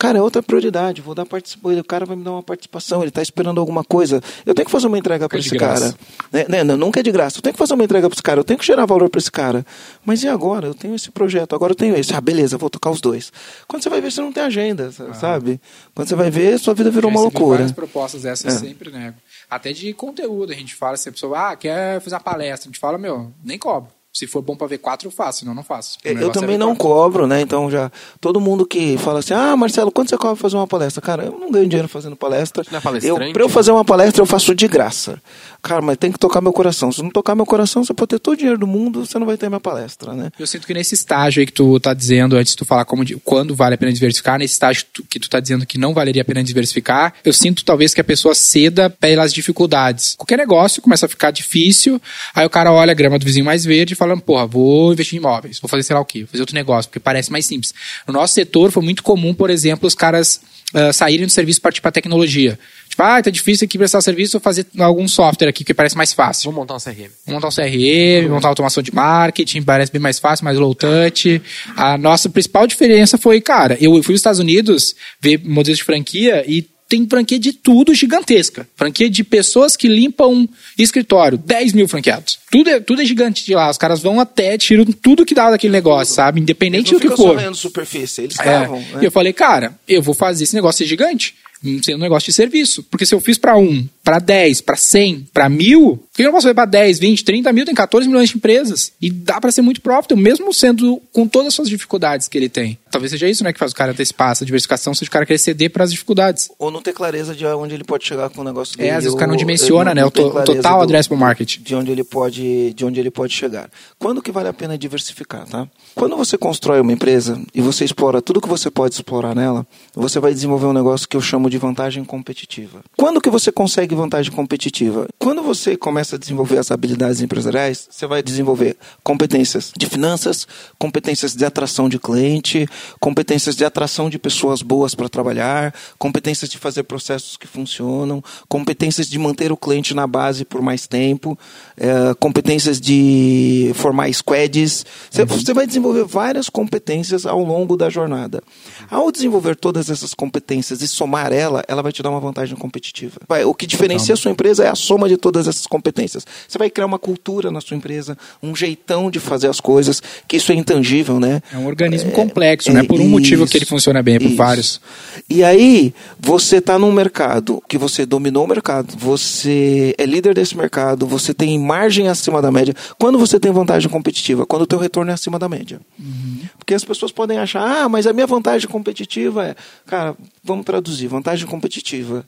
Cara, é outra prioridade. Vou dar participação. O cara vai me dar uma participação. Ele está esperando alguma coisa. Eu tenho que fazer uma entrega para de esse graça. cara. Né? Né? Não, nunca é de graça. Eu tenho que fazer uma entrega para esse cara. Eu tenho que gerar valor para esse cara. Mas e agora? Eu tenho esse projeto. Agora eu tenho esse. Ah, beleza, vou tocar os dois. Quando você vai ver, você não tem agenda, sabe? Quando você vai ver, sua vida virou uma loucura. várias propostas dessas É. sempre, né? Até de conteúdo, a gente fala, se a pessoa, ah, quer fazer uma palestra, a gente fala, meu, nem cobro. Se for bom pra ver quatro, eu faço, senão eu não faço. O Eu é também não cobro, né? Então já todo mundo que fala assim: "Ah, Marcelo, quanto você cobra fazer uma palestra?" Cara, eu não ganho dinheiro fazendo palestra. Não é eu, pra eu fazer uma palestra eu faço de graça. Cara, mas tem que tocar meu coração. Se não tocar meu coração, você pode ter todo o dinheiro do mundo, você não vai ter minha palestra, né? Eu sinto que nesse estágio aí que tu tá dizendo, antes de tu falar como, quando vale a pena diversificar, nesse estágio que tu tá dizendo que não valeria a pena diversificar, eu sinto talvez que a pessoa ceda pelas dificuldades. Qualquer negócio começa a ficar difícil, aí o cara olha a grama do vizinho mais verde e fala, porra, vou investir em imóveis, vou fazer sei lá o quê, vou fazer outro negócio, porque parece mais simples. No nosso setor foi muito comum, por exemplo, os caras ah, saírem do serviço e partir pra tecnologia. Tipo, ah, tá difícil aqui prestar serviço, vou fazer algum software aqui que parece mais fácil. Vamos montar um CRM. montar um CRM, montar automação de marketing, parece bem mais fácil, mais low touch. A nossa principal diferença foi, cara, eu fui aos Estados Unidos ver modelos de franquia e tem franquia de tudo gigantesca. Franquia de pessoas que limpam escritório, 10 mil franqueados. Tudo é, tudo é gigante de lá. Os caras vão até, tiram tudo que dá daquele negócio, sabe? Independente Eles do não que for. vendo superfície, eles É. cavam, né? E eu falei, cara, eu vou fazer esse negócio ser gigante. Sendo um negócio de serviço. Porque se eu fiz pra um, pra 10, pra 100, pra mil, por que eu não posso fazer pra 10, 20, 30 mil? Tem 14 milhões de empresas. E dá pra ser muito profitable, mesmo sendo com todas as suas dificuldades que ele tem. Talvez seja isso, né, que faz o cara antecipar essa diversificação, seja o cara querer ceder pras dificuldades. Ou não ter clareza de onde ele pode chegar com o negócio dele. É, às vezes o cara não dimensiona, né, o total do- addressable market. De onde ele pode, de onde ele pode chegar. Quando que vale a pena diversificar, tá? Quando você constrói uma empresa e você explora tudo que você pode explorar nela, você vai desenvolver um negócio que eu chamo de vantagem competitiva. Quando que você consegue vantagem competitiva? Quando você começa a desenvolver as habilidades empresariais, você vai desenvolver competências de finanças, competências de atração de cliente, competências de atração de pessoas boas para trabalhar, competências de fazer processos que funcionam, competências de manter o cliente na base por mais tempo, é, competências de formar squads. Você, você vai desenvolver várias competências ao longo da jornada. Ao desenvolver todas essas competências e somar ela, ela vai te dar uma vantagem competitiva. Vai, o que diferencia a sua empresa é a soma de todas essas competências. Você vai criar uma cultura na sua empresa, um jeitão de fazer as coisas, que isso é intangível, né? É um organismo é, complexo, né? Por um isso, motivo que ele funciona bem, por isso. vários. E aí, você está num mercado que você dominou o mercado, você é líder desse mercado, você tem margem acima da média. Quando você tem vantagem competitiva? Quando o teu retorno é acima da média. Uhum. Porque as pessoas podem achar, ah, mas a minha vantagem competitiva é... Cara, vamos traduzir. Vantagem competitiva.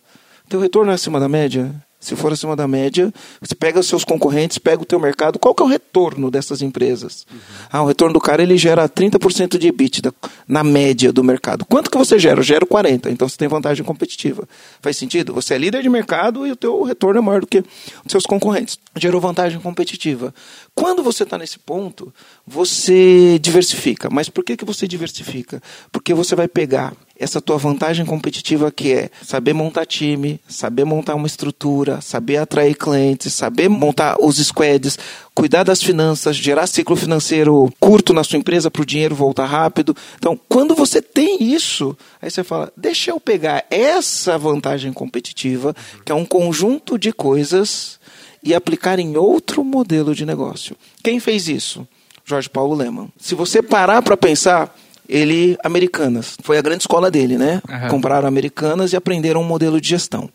Teu retorno é acima da média? Se for acima da média, você pega os seus concorrentes, pega o teu mercado, qual que é o retorno dessas empresas? Uhum. Ah, o retorno do cara ele gera 30% de EBITDA na média do mercado. Quanto que você gera? Eu gero 40, então você tem vantagem competitiva. Faz sentido? Você é líder de mercado e o teu retorno é maior do que os seus concorrentes. Gerou vantagem competitiva. Quando você está nesse ponto, você diversifica. Mas por que, que você diversifica? Porque você vai pegar essa tua vantagem competitiva que é saber montar time, saber montar uma estrutura, saber atrair clientes, saber montar os squads, cuidar das finanças, gerar ciclo financeiro curto na sua empresa para o dinheiro voltar rápido. Então, quando você tem isso, aí você fala: deixa eu pegar essa vantagem competitiva, que é um conjunto de coisas, e aplicar em outro modelo de negócio. Quem fez isso? Jorge Paulo Leman. Se você parar para pensar, ele Americanas. Foi a grande escola dele, né? Uhum. Compraram Americanas e aprenderam um modelo de gestão.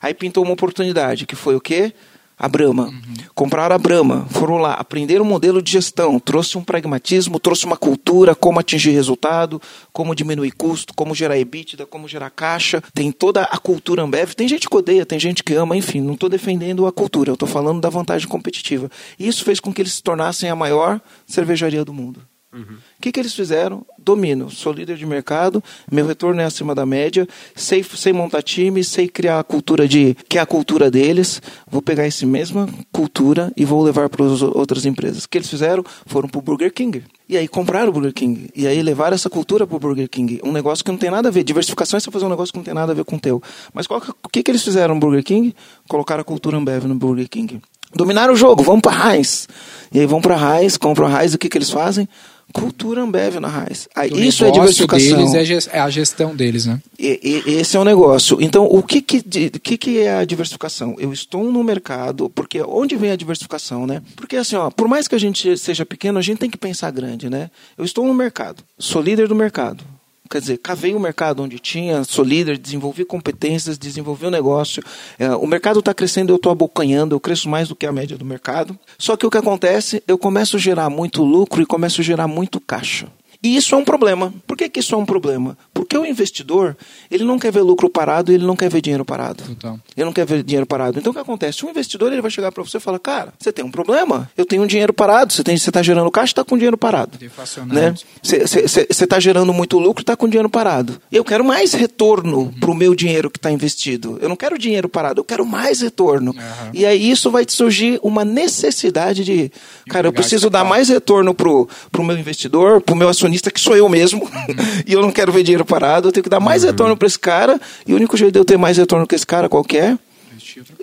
Aí pintou uma oportunidade, que foi o quê? A Brahma. Uhum. Compraram a Brahma, foram lá, aprenderam um modelo de gestão, trouxe um pragmatismo, trouxe uma cultura, como atingir resultado, como diminuir custo, como gerar EBITDA, como gerar caixa. Tem toda a cultura Ambev. Tem gente que odeia, tem gente que ama, enfim, não estou defendendo a cultura, eu estou falando da vantagem competitiva. E isso fez com que eles se tornassem a maior cervejaria do mundo. O uhum. que, que eles fizeram? Domino, sou líder de mercado, meu retorno é acima da média, sei, sei montar time, sei criar a cultura de que é a cultura deles. Vou pegar essa mesma cultura e vou levar para as outras empresas. O que eles fizeram? Foram para o Burger King. E aí compraram o Burger King. E aí levaram essa cultura para o Burger King. Um negócio que não tem nada a ver. Diversificação é você fazer um negócio que não tem nada a ver com o teu. Mas o que, que eles fizeram no Burger King? Colocaram a cultura Ambev no Burger King. Dominaram o jogo, vamos para Heinz. E aí vão para Heinz, compram a Heinz, o que, que eles fazem? Cultura Ambev na Raiz. Aí, isso é diversificação. deles é, é, a gestão deles, né? E, e, esse é o negócio. Então, o que que, que que é a diversificação? Eu estou no mercado, porque onde vem a diversificação, né? Porque assim, ó, por mais que a gente seja pequeno, a gente tem que pensar grande, né? Eu estou no mercado, sou líder do mercado quer dizer, cavei o mercado onde tinha, sou líder, desenvolvi competências, desenvolvi o um negócio. É, o mercado está crescendo, eu estou abocanhando, eu cresço mais do que a média do mercado. Só que o que acontece, eu começo a gerar muito lucro e começo a gerar muito caixa. E isso é um problema. Por que, que isso é um problema? Porque o investidor, ele não quer ver lucro parado e ele não quer ver dinheiro parado. Então. Ele não quer ver dinheiro parado. Então o que acontece? O investidor ele vai chegar para você e falar, cara, você tem um problema. Eu tenho um dinheiro parado. Você está gerando caixa, está com dinheiro parado. Né? Você está gerando muito lucro, está com dinheiro parado. Eu quero mais retorno uhum. para o meu dinheiro que está investido. Eu não quero dinheiro parado, eu quero mais retorno. Uhum. E aí isso vai te surgir uma necessidade de, cara, eu preciso dar mais retorno para o meu investidor, para o meu acionista acionista que sou eu mesmo, uhum. [LAUGHS] e eu não quero ver dinheiro parado, eu tenho que dar mais uhum. retorno para esse cara, e o único jeito de eu ter mais retorno que esse cara qualquer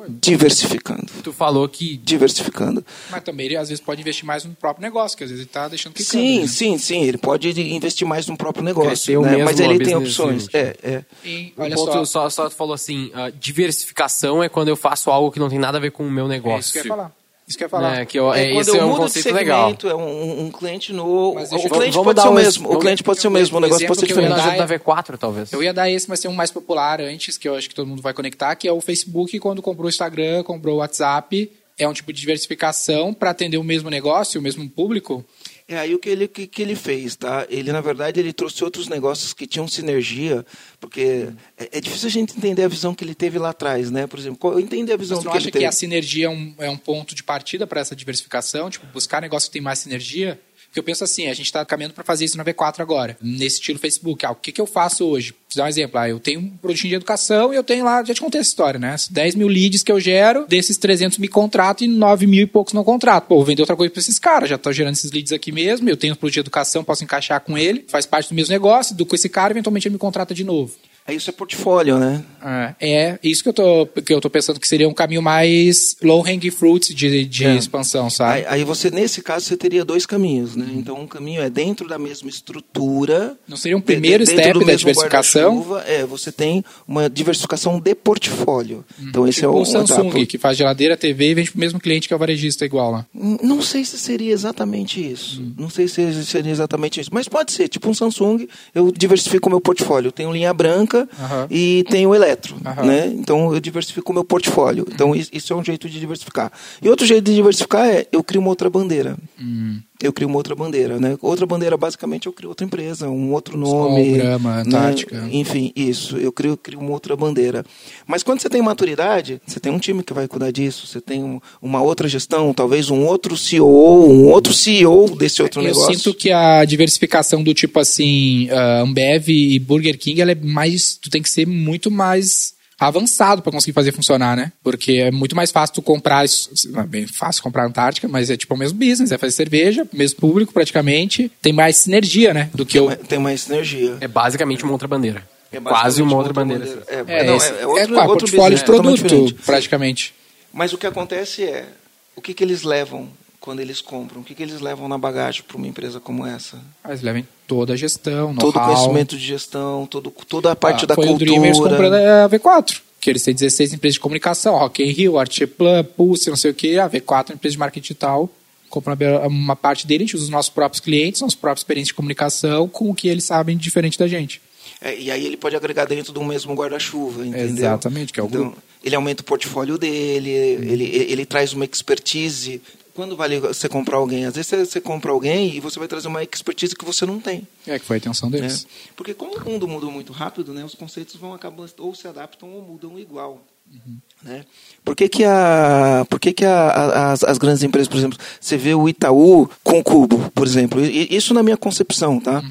diversificando. Tu falou que diversificando. Mas também ele às vezes pode investir mais no próprio negócio, que às vezes ele está deixando que Sim, né? sim, sim, ele pode investir mais no próprio negócio, né? mas ele tem opções. É, é. E, olha ponto, só, só, só tu falou assim, uh, diversificação é quando eu faço algo que não tem nada a ver com o meu negócio. É isso que eu ia falar. Isso que eu ia falar. É, que eu, é, esse é um conceito legal. É um, um cliente no. Mas, o cliente vamos pode ser o mesmo. O cliente pode ser o mesmo. O negócio pode ser diferente. Eu ia dar V4, talvez. Eu ia dar esse, mas tem um mais popular antes, que eu acho que todo mundo vai conectar, que é o Facebook, quando comprou o Instagram, comprou o WhatsApp. É um tipo de diversificação para atender o mesmo negócio, o mesmo público. É aí o que ele, que, que, ele fez, tá? Ele, na verdade, ele trouxe outros negócios que tinham sinergia, porque é, é, difícil a gente entender a visão que ele teve lá atrás, né? Por exemplo, eu entendi a visão Mas que ele teve. acha que a sinergia é um, é um ponto de partida para essa diversificação? Tipo, buscar negócio que tem mais sinergia? Porque eu penso assim, a gente está caminhando para fazer isso na V4 agora, nesse estilo Facebook. Ah, o que, que eu faço hoje? Vou dar um exemplo. Ah, eu tenho um produtinho de educação e eu tenho lá, já te contei essa história, né? 10 mil leads que eu gero, desses 300 me contrato e 9 mil e poucos não contrato. Pô, vou vender outra coisa para esses caras, já tô gerando esses leads aqui mesmo, eu tenho um produto de educação, posso encaixar com ele, faz parte do mesmo negócio, do com esse cara, eventualmente ele me contrata de novo. Aí isso é portfólio, né? É, é isso que eu, tô, que eu tô pensando que seria um caminho mais low hanging fruit de, de É. expansão, sabe? Aí, aí você, nesse caso, você teria dois caminhos, né? Então, um caminho é dentro da mesma estrutura. Não seria um primeiro de- step da diversificação? É, você tem uma diversificação de portfólio. Então, esse Tipo é o Samsung, etapa. que faz geladeira, TV e vende pro mesmo cliente que é o varejista igual lá. Não sei se seria exatamente isso. Não sei se seria exatamente isso. Mas pode ser. Tipo um Samsung, eu diversifico o meu portfólio. Eu tenho linha branca Aham. e tenho eletro. Aham. Né? Então eu diversifico o meu portfólio. Então is- isso é um jeito de diversificar. E outro jeito de diversificar é eu crio uma outra bandeira. Hum. Eu crio uma outra bandeira, né? Outra bandeira, basicamente, eu crio outra empresa, um outro nome. Skol, Brahma, né? Antártica. Enfim, isso. Eu crio, crio uma outra bandeira. Mas quando você tem maturidade, você tem um time que vai cuidar disso, você tem um- uma outra gestão, talvez um outro CEO, um outro CEO desse outro Eu negócio. sinto que a diversificação do tipo assim, ah, Ambev e Burger King, ela é mais. Tu tem que ser muito mais avançado para conseguir fazer funcionar, né? Porque é muito mais fácil tu comprar. isso- Não é bem fácil comprar Antártica, mas é tipo o mesmo business, é fazer cerveja, mesmo público praticamente. Tem mais sinergia, né? Do que tem, eu. mais, tem mais sinergia. É basicamente uma outra bandeira. É Quase uma outra bandeira. É, É, não, esse- é, é, outro, qual, outro portfólio business, de totalmente produto, praticamente. Mas o que acontece é, o que, que eles levam quando eles compram? O que, que eles levam na bagagem para uma empresa como essa? Mas eles levam toda a gestão, Todo o conhecimento de gestão, todo, toda a parte Ah, da foi cultura. o Dreamers comprando a V4. Que eles têm 16 empresas de comunicação, Rock in Rio, Artplan, Pulse, não sei o que, a V4 empresa de marketing digital. Compram uma parte dele, a gente usa os nossos próprios clientes, nossos próprios experiências de comunicação, com o que eles sabem diferente da gente. É, e aí ele pode agregar dentro do mesmo guarda-chuva, entendeu? Exatamente, que é o Então, grupo. ele aumenta o portfólio dele, ele, ele traz uma expertise. Quando vale você comprar alguém? Às vezes você, você compra alguém e você vai trazer uma expertise que você não tem. É que foi a intenção né? deles. Porque como o mundo mudou muito rápido, né, os conceitos vão acabando ou se adaptam ou mudam igual. Né? Por que, que, a, por que, que a, a- as, as grandes empresas, por exemplo, você vê o Itaú com o Cubo, por exemplo, e- isso na minha concepção, tá?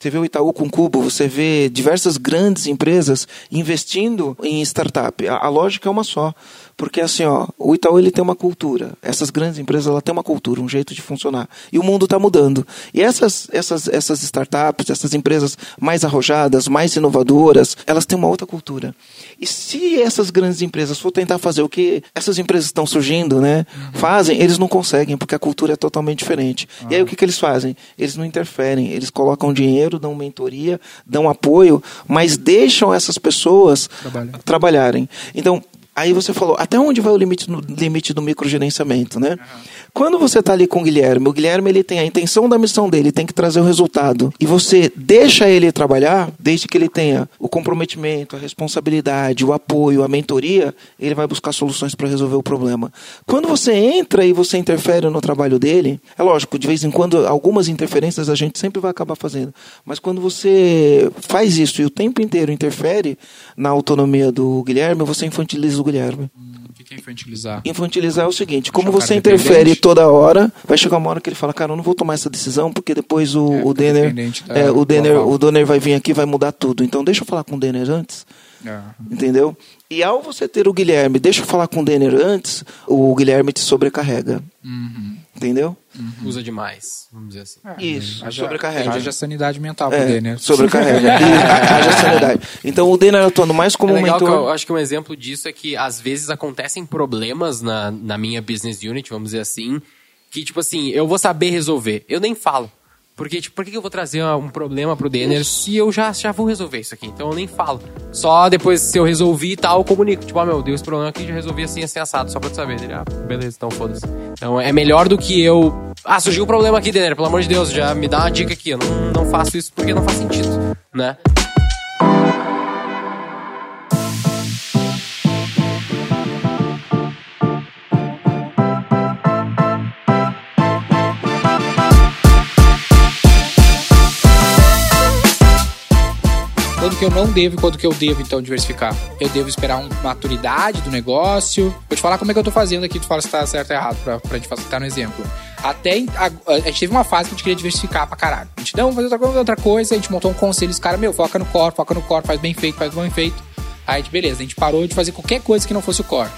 Você vê o Itaú com o Cubo, você vê diversas grandes empresas investindo em startup. A, a lógica é uma só. Porque assim, ó, o Itaú ele tem uma cultura. Essas grandes empresas ela tem uma cultura, um jeito de funcionar. E o mundo está mudando. E essas, essas, essas startups, essas empresas mais arrojadas, mais inovadoras, elas têm uma outra cultura. E se essas grandes empresas for tentar fazer o que essas empresas estão surgindo, né, fazem, eles não conseguem, porque a cultura é totalmente diferente. E aí o que, que eles fazem? Eles não interferem, eles colocam dinheiro, dão mentoria, dão apoio, mas deixam essas pessoas Trabalhar. trabalharem. Então, aí você falou, até onde vai o limite, limite do microgerenciamento, né? Quando você está ali com o Guilherme, o Guilherme ele tem a intenção da missão dele, tem que trazer o resultado, e você deixa ele trabalhar, desde que ele tenha o comprometimento, a responsabilidade, o apoio, a mentoria, ele vai buscar soluções para resolver o problema. Quando você entra e você interfere no trabalho dele, é lógico, de vez em quando algumas interferências a gente sempre vai acabar fazendo, mas quando você faz isso e o tempo inteiro interfere na autonomia do Guilherme, você infantiliza o Guilherme. O que é infantilizar? Infantilizar é o seguinte, como você interfere toda hora, vai chegar uma hora que ele fala, cara, eu não vou tomar essa decisão porque depois o, É, o Denner, da- é, o Denner, o Denner vai vir aqui e vai mudar tudo. Então deixa eu falar com o Denner antes, É. entendeu? E ao você ter o Guilherme, deixa eu falar com o Denner antes, o Guilherme te sobrecarrega, Uhum. entendeu? Usa demais, vamos dizer assim. Isso, Haja- sobrecarrega. Haja sanidade mental É, pro Denner. sobrecarrega. [LAUGHS] Haja sanidade. Então o Denner atuando mais como é um legal que mentor. eu acho que um exemplo disso é que às vezes acontecem problemas na, na minha business unit, vamos dizer assim, que tipo assim, eu vou saber resolver. Eu nem falo. Porque, tipo, por que eu vou trazer um problema pro Denner se eu já, já vou resolver isso aqui? Então eu nem falo. Só depois, se eu resolvi e tal, eu comunico. Tipo, ah, meu, deu esse problema aqui, já resolvi assim, assim, assado, só pra tu saber. Ele, ah, beleza, então foda-se. Então é melhor do que eu. Ah, surgiu um problema aqui, Denner, pelo amor de Deus, já me dá uma dica aqui. Eu não, não faço isso porque não faz sentido, né? Que eu não devo e quando que eu devo, então, diversificar? Eu devo esperar uma maturidade do negócio. Vou te falar como é que eu tô fazendo aqui, tu fala se tá certo ou errado, pra, pra gente facilitar no exemplo. Até a, a, gente teve uma fase que a gente queria diversificar pra caralho. A gente, não, vamos fazer outra coisa, outra coisa. A gente montou um conselho, os caras, meu, foca no core, foca no core, faz bem feito, faz bem feito. Aí, beleza, a gente parou de fazer qualquer coisa que não fosse o core.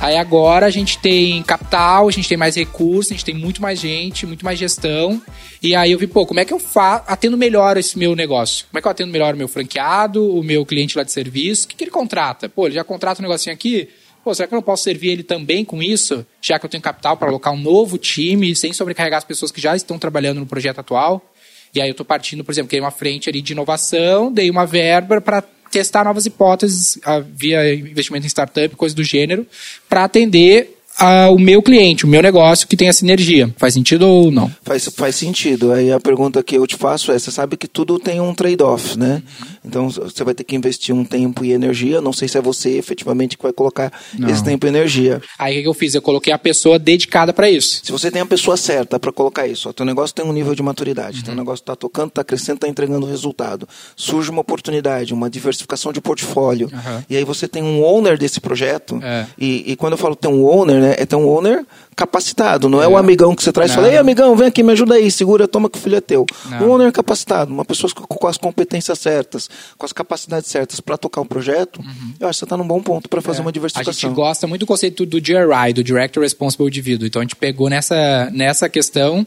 Aí agora a gente tem capital, a gente tem mais recursos, a gente tem muito mais gente, muito mais gestão. E aí eu vi, pô, como é que eu fa atendo melhor esse meu negócio? Como é que eu atendo melhor o meu franqueado, o meu cliente lá de serviço? O que, que ele contrata? Pô, ele já contrata um negocinho aqui? Pô, será que eu não posso servir ele também com isso? Já que eu tenho capital para alocar um novo time, sem sobrecarregar as pessoas que já estão trabalhando no projeto atual? E aí eu estou partindo, por exemplo, criei uma frente ali de inovação, dei uma verba para testar novas hipóteses via investimento em startup, coisa do gênero, para atender a, o meu cliente, o meu negócio que tem a sinergia. Faz sentido ou não? Faz, faz sentido. Aí a pergunta que eu te faço é: você sabe que tudo tem um trade-off, né? Então você vai ter que investir um tempo e energia. Não sei se é você efetivamente que vai colocar não. esse tempo e energia. Aí o que eu fiz? Eu coloquei a pessoa dedicada para isso. Se você tem a pessoa certa para colocar isso, o teu negócio tem um nível de maturidade, uhum. teu negócio está tocando, está crescendo, está entregando resultado. Surge uma oportunidade, uma diversificação de portfólio. Uhum. E aí você tem um owner desse projeto. É. E, e, quando eu falo ter um owner, né, é ter um owner capacitado, não é, é o amigão que você traz e fala, ei amigão, vem aqui, me ajuda aí, segura, toma que o filho é teu. Não. Um owner capacitado, uma pessoa com, com, as competências certas, com as capacidades certas para tocar um projeto, uhum. eu acho que você está num bom ponto para fazer é. uma diversificação. A gente gosta muito do conceito do DRI, do Director Responsible Individual, então a gente pegou nessa, nessa questão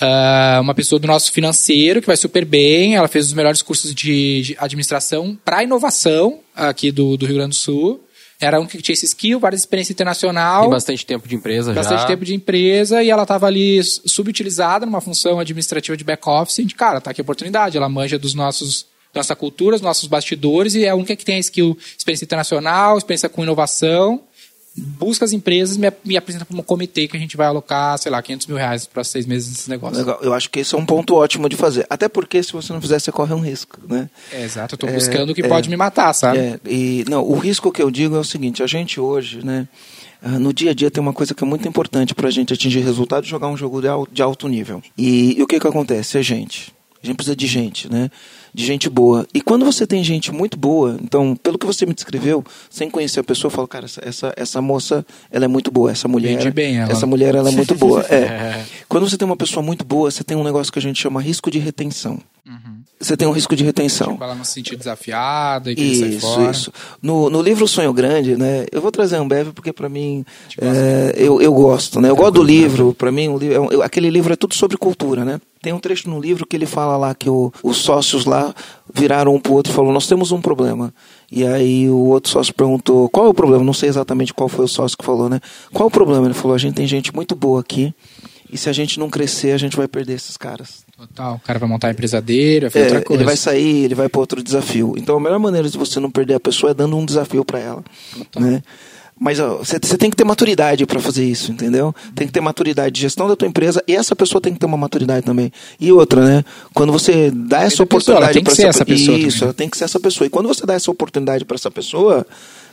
Uh, uma pessoa do nosso financeiro que vai super bem. Ela fez os melhores cursos de, de administração para inovação aqui do, do Rio Grande do Sul. Era um que tinha esse skill, várias experiência internacional. Tem bastante tempo de empresa bastante já. Bastante tempo de empresa e ela estava ali subutilizada numa função administrativa de back-office. A gente, cara, tá aqui a oportunidade. Ela manja dos nossos nossa cultura, dos nossos bastidores e é a única que tem skill, experiência internacional, experiência com inovação busca as empresas e me, me apresenta para um comitê que a gente vai alocar, sei lá, 500 mil reais para seis meses desse negócio. Legal. Eu acho que esse é um ponto ótimo de fazer. Até porque se você não fizer, você corre um risco, né? É, exato. Eu estou buscando o que é, pode me matar, sabe? É, e, não, o risco que eu digo é o seguinte, a gente hoje, né? Ah, no dia a dia tem uma coisa que é muito importante para a gente atingir resultado e jogar um jogo de alto nível. E, e o que que acontece? É gente. A gente precisa de gente, né? De gente boa. E quando você tem gente muito boa, então, pelo que você me descreveu, sem conhecer a pessoa, eu falo, cara, essa, essa, moça, ela é muito boa, essa mulher, Vende bem ela. essa mulher, ela é muito [LAUGHS] boa. É. Quando você tem uma pessoa muito boa, você tem um negócio que a gente chama risco de retenção. Uhum. Você tem um risco de retenção. Tipo, ela não se sentir desafiada e que isso, fora. Isso, No, no livro Sonho Grande, né? Eu vou trazer um Bev porque para mim é, eu, eu gosto, né? Eu gosto do livro. Para mim, um, é aquele livro é tudo sobre cultura, né? Tem um trecho no livro que ele fala lá que o, os sócios lá viraram um para o outro e falaram: Nós temos um problema. E aí o outro sócio perguntou: Qual é o problema? Não sei exatamente qual foi o sócio que falou, né? Qual é o problema? Ele falou: A gente tem gente muito boa aqui e se a gente não crescer, a gente vai perder esses caras. Total. O cara vai montar a empresa dele, vai fazer é, outra coisa. Ele vai sair, ele vai para outro desafio. Então a melhor maneira de você não perder a pessoa é dando um desafio para ela. Total. Né? Mas você tem que ter maturidade para fazer isso, entendeu? Tem que ter maturidade de gestão da tua empresa e essa pessoa tem que ter uma maturidade também. E outra, né? Quando você dá essa oportunidade para essa, essa pessoa, isso, ela tem que ser essa pessoa. E quando você dá essa oportunidade para essa pessoa,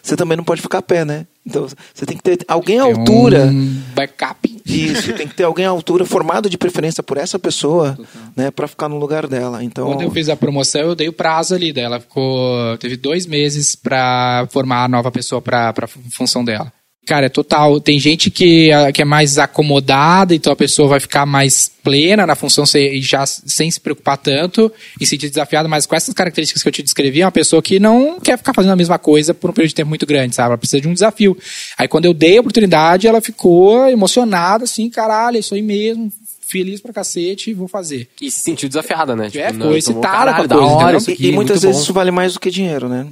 você também não pode ficar a pé, né? Então você tem que ter alguém à altura. Um backup. Isso, tem que ter alguém à altura, formado de preferência por essa pessoa, né, para ficar no lugar dela. Então, quando eu fiz a promoção, eu dei o prazo ali dela. Ficou, teve dois meses para formar a nova pessoa para função dela. Cara, é total. Tem gente que, que é mais acomodada, então a pessoa vai ficar mais plena na função e já sem se preocupar tanto e se sentir desafiada, mas com essas características que eu te descrevi, é uma pessoa que não quer ficar fazendo a mesma coisa por um período de tempo muito grande, sabe? Ela precisa de um desafio. Aí quando eu dei a oportunidade, ela ficou emocionada, assim, caralho, é isso aí mesmo, feliz pra cacete, vou fazer. E se sentiu desafiada, né? Tipo, é, ficou excitada com a coisa. Hora, e, e muitas vezes bom. isso vale mais do que dinheiro, né?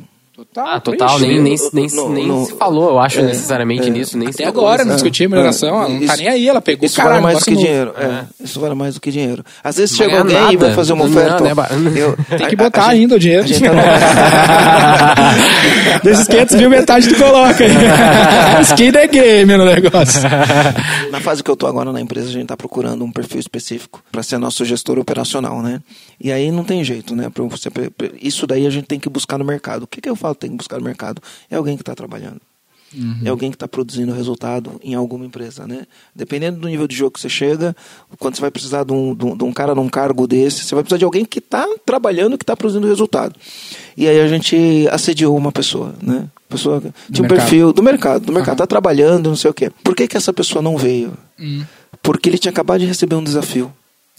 Total. Ah, total. Nem, nem, nem, no, nem no, se falou, eu acho, é, necessariamente é, nisso. Nem Até agora, não discutia mineração. É, ela não tá nem aí, ela pegou Isso vale mais do que dinheiro. É. Isso vale mais do que dinheiro. Às vezes chega alguém nada. e vai fazer uma oferta. Não, não é eu, Tem que botar a, a ainda o dinheiro. Tá... [LAUGHS] Desses 500 mil, metade tu coloca. Skin the game no negócio. [LAUGHS] Na fase que eu tô agora na empresa, a gente tá procurando um perfil específico para ser nosso gestor operacional, né? E aí não tem jeito, né? Você, isso daí a gente tem que buscar no mercado. O que, que eu falo tem que buscar no mercado? É alguém que está trabalhando. Uhum. É alguém que está produzindo resultado em alguma empresa, né? Dependendo do nível de jogo que você chega, quando você vai precisar de um, de um cara num cargo desse, você vai precisar de alguém que está trabalhando, que está produzindo resultado. E aí a gente assediou uma pessoa, né? Pessoa do tinha um perfil do mercado, do mercado, está trabalhando, não sei o quê. Por que, que essa pessoa não veio? Uhum. Porque ele tinha acabado de receber um desafio.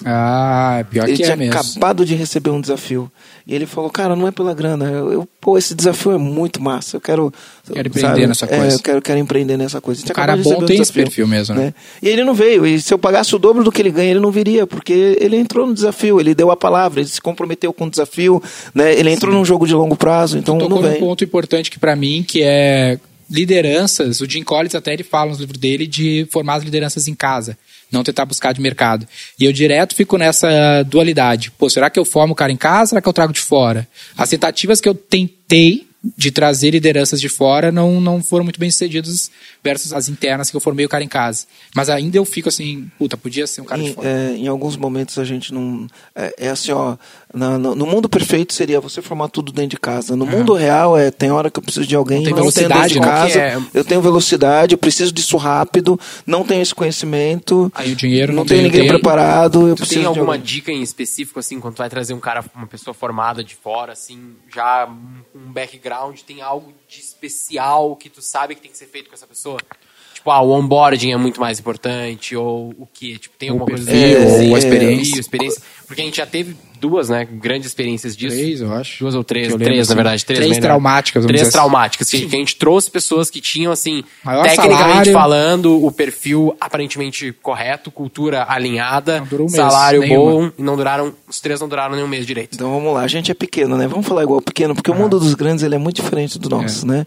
Ah, pior ele que é mesmo. Ele tinha acabado de receber um desafio. E ele falou, cara, não é pela grana. Eu, eu pô, esse desafio é muito massa. Eu quero. Quero empreender sabe? nessa coisa. É, eu quero, quero empreender nessa coisa. O cara bom um tem esse perfil mesmo, né? né? E ele não veio. E se eu pagasse o dobro do que ele ganha, ele não viria. Porque ele entrou no desafio, ele deu a palavra, ele se comprometeu com o desafio, né? Ele entrou Sim. num jogo de longo prazo, então não vem. um ponto importante que para mim, que é lideranças, o Jim Collins até ele fala no livro dele de formar as lideranças em casa não tentar buscar de mercado. E eu direto fico nessa dualidade. Pô, será que eu formo o cara em casa? Será que eu trago de fora? As tentativas que eu tentei de trazer lideranças de fora não, não foram muito bem sucedidas versus as internas que eu formei o cara em casa. Mas ainda eu fico assim, puta, podia ser um cara em, de fora. É, em alguns momentos a gente não. É, é assim, ó. Na, no, no, mundo perfeito seria você formar tudo dentro de casa. No mundo real é tem hora que eu preciso de alguém, não, tem não tenho dentro de casa, é... eu tenho velocidade, eu preciso disso rápido, não tenho esse conhecimento. Aí o dinheiro não, não tenho ninguém preparado. Eu tu tem alguma dica em específico, assim, quando tu vai trazer um cara, uma pessoa formada de fora, assim, já um background, tem algo de especial que tu sabe que tem que ser feito com essa pessoa? Tipo, ah, o onboarding é muito mais importante, ou o que? Tipo, tem alguma coisa assim? Ou a experiência. experiência. Porque a gente já teve duas, né, grandes experiências disso. Três, eu acho. Duas ou três, três, assim. na verdade. Três, três traumáticas. Três assim. traumáticas. Que, que, a gente trouxe pessoas que tinham, assim, Maior tecnicamente salário. falando, o perfil aparentemente correto, cultura alinhada, um salário nenhuma. bom, e não duraram, os três não duraram nenhum mês direito. Então vamos lá, a gente é pequeno, né? Vamos falar igual pequeno, porque o mundo dos grandes ele é muito diferente do nosso, é. né?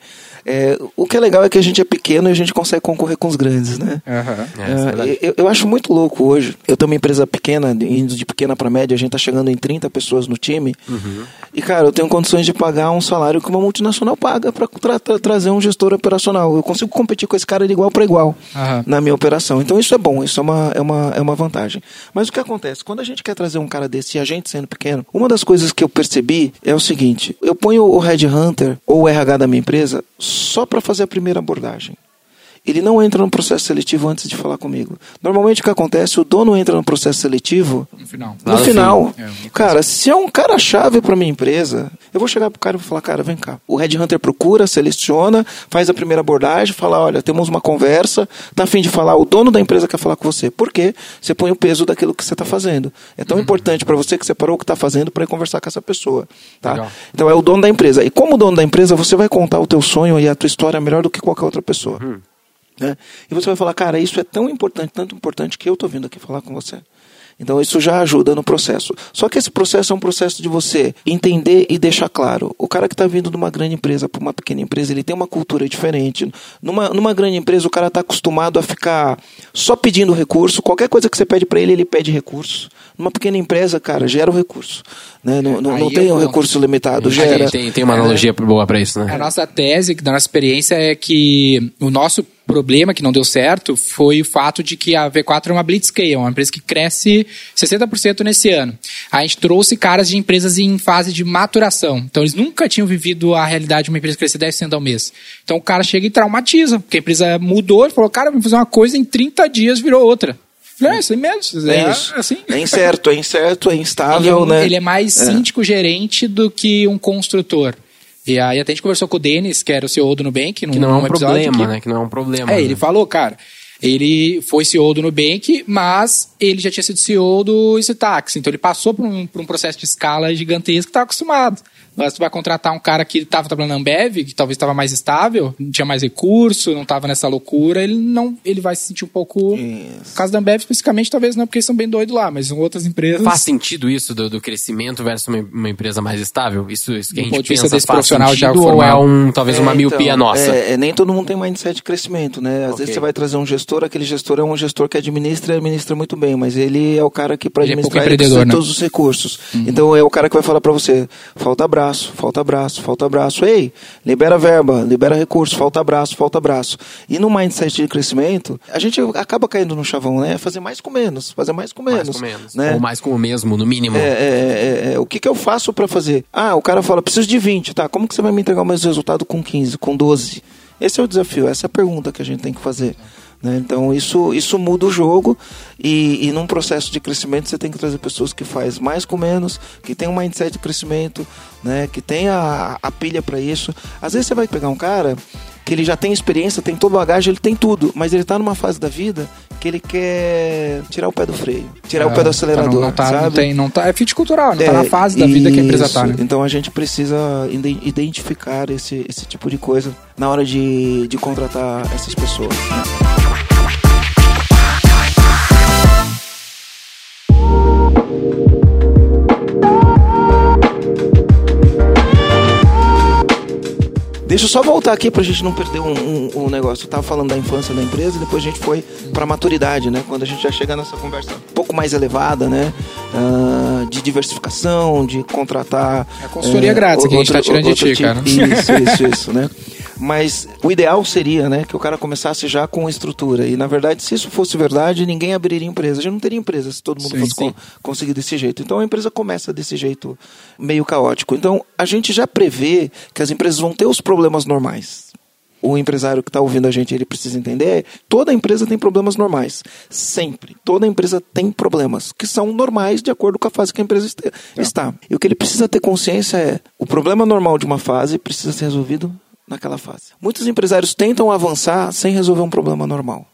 É, o que é legal é que a gente é pequeno e a gente consegue concorrer com os grandes, né? Uhum. É, eu, eu, acho muito louco hoje. Eu tenho uma empresa pequena, indo de pequena para média, a gente está chegando em 30 pessoas no time. Uhum. E, cara, eu tenho condições de pagar um salário que uma multinacional paga para tra tra trazer um gestor operacional. Eu consigo competir com esse cara de igual para igual uhum. na minha operação. Então, isso é bom, isso é uma, é, uma, é uma vantagem. Mas o que acontece? Quando a gente quer trazer um cara desse e a gente sendo pequeno, uma das coisas que eu percebi é o seguinte: eu ponho o Headhunter ou o RH da minha empresa só para fazer a primeira abordagem ele não entra no processo seletivo antes de falar comigo. Normalmente o que acontece, o dono entra no processo seletivo no final. No final. É, cara, se é um cara chave para minha empresa, eu vou chegar pro cara e vou falar, cara, vem cá. O Red Hunter procura, seleciona, faz a primeira abordagem, fala, olha, temos uma conversa, tá a fim de falar, o dono da empresa quer falar com você. Por quê? Você põe o peso daquilo que você está fazendo. É tão uhum. importante para você que você parou o que está fazendo para ir conversar com essa pessoa, tá? Legal. Então é o dono da empresa. E como dono da empresa, você vai contar o teu sonho e a tua história melhor do que qualquer outra pessoa. Uhum. Né? E você vai falar, cara, isso é tão importante, tanto importante que eu estou vindo aqui falar com você. Então isso já ajuda no processo. Só que esse processo é um processo de você entender e deixar claro. O cara que está vindo de uma grande empresa para uma pequena empresa, ele tem uma cultura diferente. Numa, numa grande empresa, o cara está acostumado a ficar só pedindo recurso. Qualquer coisa que você pede para ele, ele pede recurso. Numa pequena empresa, cara, gera o recurso. Né? Não, não, não tem um recurso limitado. Gera. Tem, tem uma analogia é, boa para isso, né? A nossa tese, da nossa experiência, é que o nosso problema que não deu certo foi o fato de que a V4 é uma blitzscale, uma empresa que cresce 60% nesse ano. A gente trouxe caras de empresas em fase de maturação. Então eles nunca tinham vivido a realidade de uma empresa crescer 10% ao mês. Então o cara chega e traumatiza, porque a empresa mudou, ele falou, cara, vamos fazer uma coisa, em 30 dias virou outra. É, isso mesmo. É, é isso. Assim. É incerto, é incerto, é instável, ele é, né? Ele é mais é. síndico-gerente do que um construtor. E aí até a gente conversou com o Denis, que era o CEO do Nubank. Num, que não é um problema, que, né? Que não é um problema. É, né? ele falou, cara, ele foi CEO do Nubank, mas ele já tinha sido CEO do Easytax. Então ele passou por um, por um processo de escala gigantesco que está acostumado. Mas tu vai contratar um cara que estava trabalhando na Ambev, que talvez estava mais estável, tinha mais recurso, não estava nessa loucura, ele não, ele vai se sentir um pouco. Isso. No caso da Ambev, especificamente, talvez não, porque eles são bem doidos lá, mas em outras empresas. Faz sentido isso do, do crescimento versus uma, uma, empresa mais estável? Isso, isso que a gente pensa desse profissional sentido, já ou é um, talvez é, uma miopia então, nossa? É, é, nem todo mundo tem mindset de crescimento, né? Às okay. vezes você vai trazer um gestor, aquele gestor é um gestor que administra e administra muito bem, mas ele é o cara que para é administrar é ele né? todos os recursos. Uhum. Então é o cara que vai falar para você, falta abraço, falta abraço falta abraço. Ei, libera verba, libera recurso, falta abraço, falta abraço. E no mindset de crescimento, a gente acaba caindo no chavão, né? Fazer mais com menos, fazer mais com menos. Mais com menos. Né? Ou mais com o mesmo, no mínimo. É, é, é, é, o que, que eu faço para fazer? Ah, o cara fala, preciso de 20, tá? Como que você vai me entregar o mesmo resultado com 15, com 12? Esse é o desafio, essa é a pergunta que a gente tem que fazer. Né? Então isso, isso muda o jogo e, e num processo de crescimento você tem que trazer pessoas que faz mais com menos, que tem um mindset de crescimento, né? que tem a, a pilha para isso. Às vezes você vai pegar um cara que ele já tem experiência, tem todo o bagagem, ele tem tudo, mas ele está numa fase da vida que ele quer tirar o pé do freio, tirar é, o pé do acelerador, não, não tá, sabe? Não, tem, não tá, é fit cultural, não é, tá na fase da vida que a empresa tá, né? Então a gente precisa identificar esse, esse tipo de coisa na hora de, de contratar essas pessoas. Né? Deixa eu só voltar aqui pra gente não perder um, um, um, negócio. Eu tava falando da infância da empresa e depois a gente foi pra maturidade, né? Quando a gente já chega nessa conversa um pouco mais elevada, né? Uh, de diversificação, de contratar. É a consultoria é, grátis que a gente tá tirando de ti, tipo. cara. Isso, isso, isso, né? [LAUGHS] Mas o ideal seria, né, que o cara começasse já com estrutura. E na verdade, se isso fosse verdade, ninguém abriria empresa. Já não teria empresa se todo mundo sim, fosse sim. conseguir desse jeito. Então a empresa começa desse jeito meio caótico. Então a gente já prevê que as empresas vão ter os problemas normais o empresário que está ouvindo a gente ele precisa entender toda empresa tem problemas normais sempre toda empresa tem problemas que são normais de acordo com a fase que a empresa está e o que ele precisa ter consciência é o problema normal de uma fase precisa ser resolvido naquela fase. Muitos empresários tentam avançar sem resolver um problema normal.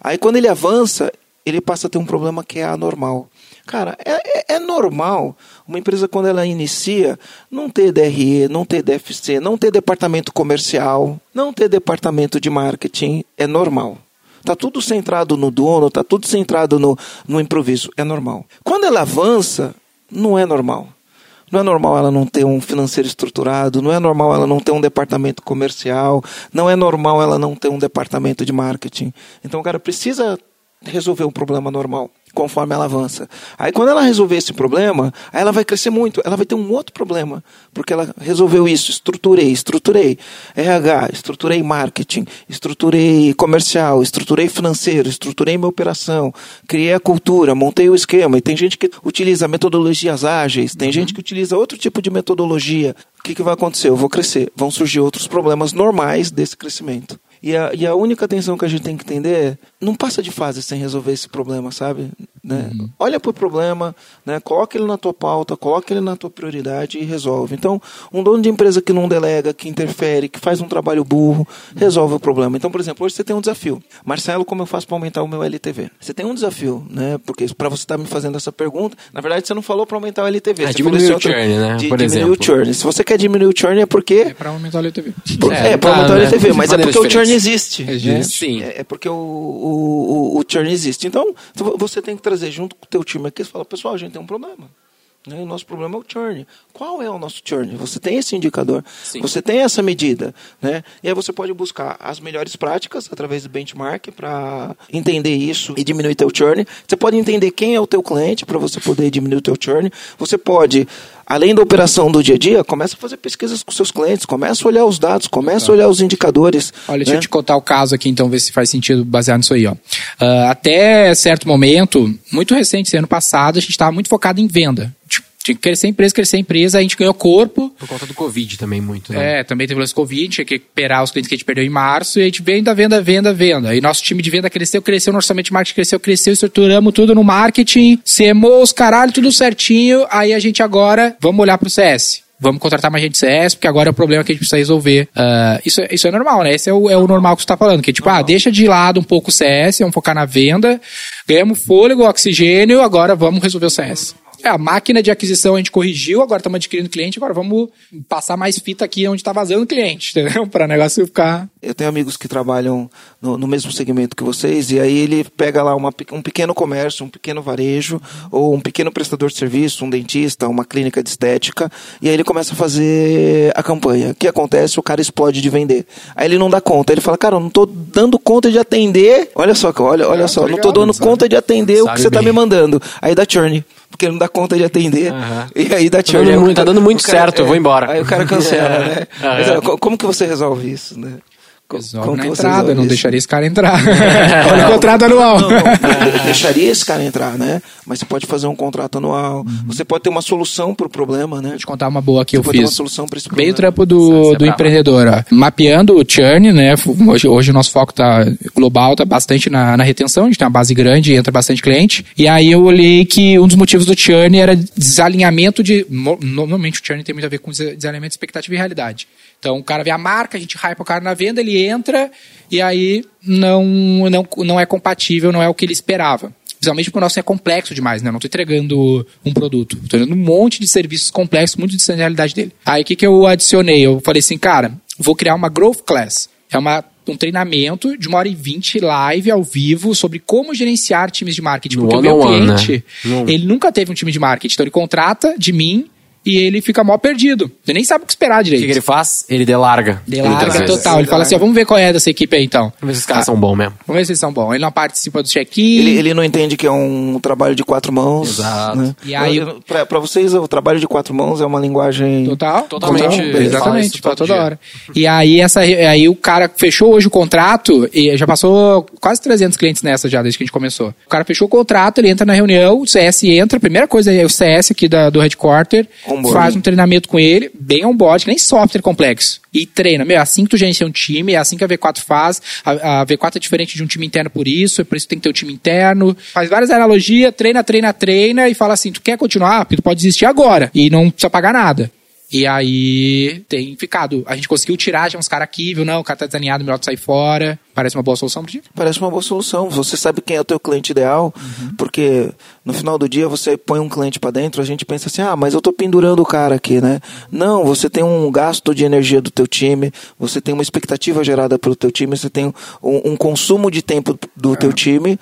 Aí quando ele avança, ele passa a ter um problema que é anormal. Cara, é, é, é, normal uma empresa, quando ela inicia, não ter DRE, não ter DFC, não ter departamento comercial, não ter departamento de marketing. É normal. Está tudo centrado no dono, está tudo centrado no, no improviso. É normal. Quando ela avança, não é normal. Não é normal ela não ter um financeiro estruturado, não é normal ela não ter um departamento comercial, não é normal ela não ter um departamento de marketing. Então o cara precisa resolver um problema normal conforme ela avança. Aí quando ela resolver esse problema, aí ela vai crescer muito, ela vai ter um outro problema, porque ela resolveu isso, estruturei, estruturei RH, estruturei marketing, estruturei comercial, estruturei financeiro, estruturei minha operação, criei a cultura, montei o esquema. E tem gente que utiliza metodologias ágeis, tem gente que utiliza outro tipo de metodologia. O que, que vai acontecer? Eu vou crescer. Vão surgir outros problemas normais desse crescimento. E a, e a única atenção que a gente tem que entender é não passa de fase sem resolver esse problema, sabe? Né? Uhum. Olha para o problema, né? coloca ele na tua pauta, coloca ele na tua prioridade e resolve. Então, um dono de empresa que não delega, que interfere, que faz um trabalho burro, resolve o problema. Então, por exemplo, hoje você tem um desafio. Marcelo, como eu faço para aumentar o meu LTV? Você tem um desafio, né? Porque para você estar tá me fazendo essa pergunta, na verdade você não falou para aumentar o LTV. É, você diminuir o churn, né? De, por diminuir exemplo. o churn. Se você quer diminuir o churn é porque... É para aumentar o LTV. Por, é, é para aumentar o LTV, né? mas é porque o churn existe. Existe. Né? Sim. É, é porque o, o, o, o churn existe. Então, você tem que trazer junto com o teu time aqui e falar, pessoal, a gente tem um problema. Né? O nosso problema é o churn. Qual é o nosso churn? Você tem esse indicador, Sim. você tem essa medida. Né? E aí você pode buscar as melhores práticas através do benchmark para entender isso e diminuir teu churn. Você pode entender quem é o teu cliente para você poder diminuir o teu churn. Você pode além da operação do dia a dia, começa a fazer pesquisas com seus clientes, começa a olhar os dados, começa a olhar os indicadores. Olha, né? deixa eu te contar o caso aqui, então, ver se faz sentido baseado nisso aí. Ó. Uh, até certo momento, muito recente, ano passado, a gente estava muito focado em venda. Tinha que crescer empresa, crescer empresa, a gente ganhou corpo. Por conta do Covid também, muito, né? É, também teve o lance Covid, tinha que recuperar os clientes que a gente perdeu em março, e a gente venda, venda, venda, venda. Aí nosso time de venda cresceu, cresceu, no orçamento de marketing cresceu, cresceu, estruturamos tudo no marketing, CMOs, caralho, tudo certinho. Aí a gente agora, vamos olhar pro CS vamos contratar mais gente CS, porque agora é o problema que a gente precisa resolver. Uh, isso, isso é normal, né? Esse é o, é o normal que você está falando, que tipo, ah, deixa de lado um pouco o CS, vamos focar na venda, ganhamos fôlego, oxigênio, agora vamos resolver o CS. É, a máquina de aquisição a gente corrigiu, agora estamos adquirindo cliente, agora vamos passar mais fita aqui onde está vazando cliente, [LAUGHS] entendeu? Para o negócio ficar. Eu tenho amigos que trabalham no, no, mesmo segmento que vocês, e aí ele pega lá uma, um pequeno comércio, um pequeno varejo, ou um pequeno prestador de serviço, um dentista, uma clínica de estética, e aí ele começa a fazer a campanha. O que acontece? O cara explode de vender. Aí ele não dá conta. Ele fala, cara, eu não estou dando conta de atender. Olha só, olha, olha é, só, não estou dando sabe? conta de atender sabe o que você está me mandando. Aí dá churn porque não dá conta de atender. Uhum. E aí dá tchau. Tá dando, tá dando muito cara, certo, é, eu vou embora. Aí o cara cancela, né? Uhum. [LAUGHS] Mas, como que você resolve isso, né? Como na entrada, não isso? deixaria esse cara entrar. [LAUGHS] [LAUGHS] Olha o contrato anual. Não, não, não, [LAUGHS] deixaria esse cara entrar, né? Mas você pode fazer um contrato anual. Você pode ter uma solução para o problema, né? Vou te contar uma boa que Você eu pode ter uma fiz. solução para esse Bem o problema. trampo do, é do empreendedor, ó. Mapeando o churn, né? Hoje, hoje o nosso foco tá global, tá bastante na, na retenção, a gente tem uma base grande, entra bastante cliente. E aí eu olhei que um dos motivos do churn era desalinhamento de. Normalmente o churn tem muito a ver com des- desalinhamento de expectativa e realidade. Então o cara vê a marca, a gente hype o cara na venda, ele entra e aí não, não, não é compatível, não é o que ele esperava. Principalmente porque o nosso é complexo demais, né? Eu não estou entregando um produto. Estou entregando um monte de serviços complexos, muito distante da realidade dele. Aí o que, que eu adicionei? Eu falei assim, cara, vou criar uma Growth Class. É uma, um treinamento de uma hora e vinte live ao vivo sobre como gerenciar times de marketing. No Porque o meu cliente, né? Ele nunca teve um time de marketing. Então ele contrata de mim e ele fica mó perdido. Ele nem sabe o que esperar O direito. que, que ele faz? Ele delarga. Delarga total. Ele fala assim, ó, vamos ver qual é dessa equipe aí então. Vamos ver se os caras são bons mesmo. Vamos ver se eles são bons. Ele não participa do check-in. Ele, ele não entende que é um trabalho de quatro mãos. Exato. Né? E aí- Eu- pra, pra vocês, o trabalho de quatro mãos é uma linguagem. Total. Totalmente, Total, Exatamente. todo toda dia. hora. E aí, essa, aí o cara fechou hoje o contrato e já passou quase 300 clientes nessa já, desde que a gente começou. O cara fechou o contrato, ele entra na reunião, o CS entra, a primeira coisa é o CS aqui da, do headquarter, Faz um treinamento com ele, bem on-board, nem software complexo. E treina. Meu, é assim que tu gerencia um time, é assim que a V4 faz. A, a V4 é diferente de um time interno por isso, é por isso que tem que ter um time interno. Faz várias analogias, treina, treina, treina e fala assim, tu quer continuar? Porque tu pode desistir agora e não precisa pagar nada. E aí tem ficado. A gente conseguiu tirar já uns caras aqui, viu? Não, o cara tá desalinhado, melhor tu sair fora. Parece uma boa solução pro dia. Parece uma boa solução. Você sabe quem é o teu cliente ideal, porque no final do dia você põe um cliente para dentro, a gente pensa assim: "Ah, mas eu tô pendurando o cara aqui, né?". Não, você tem um gasto de energia do teu time, você tem uma expectativa gerada pelo teu time, você tem um, um consumo de tempo do teu time.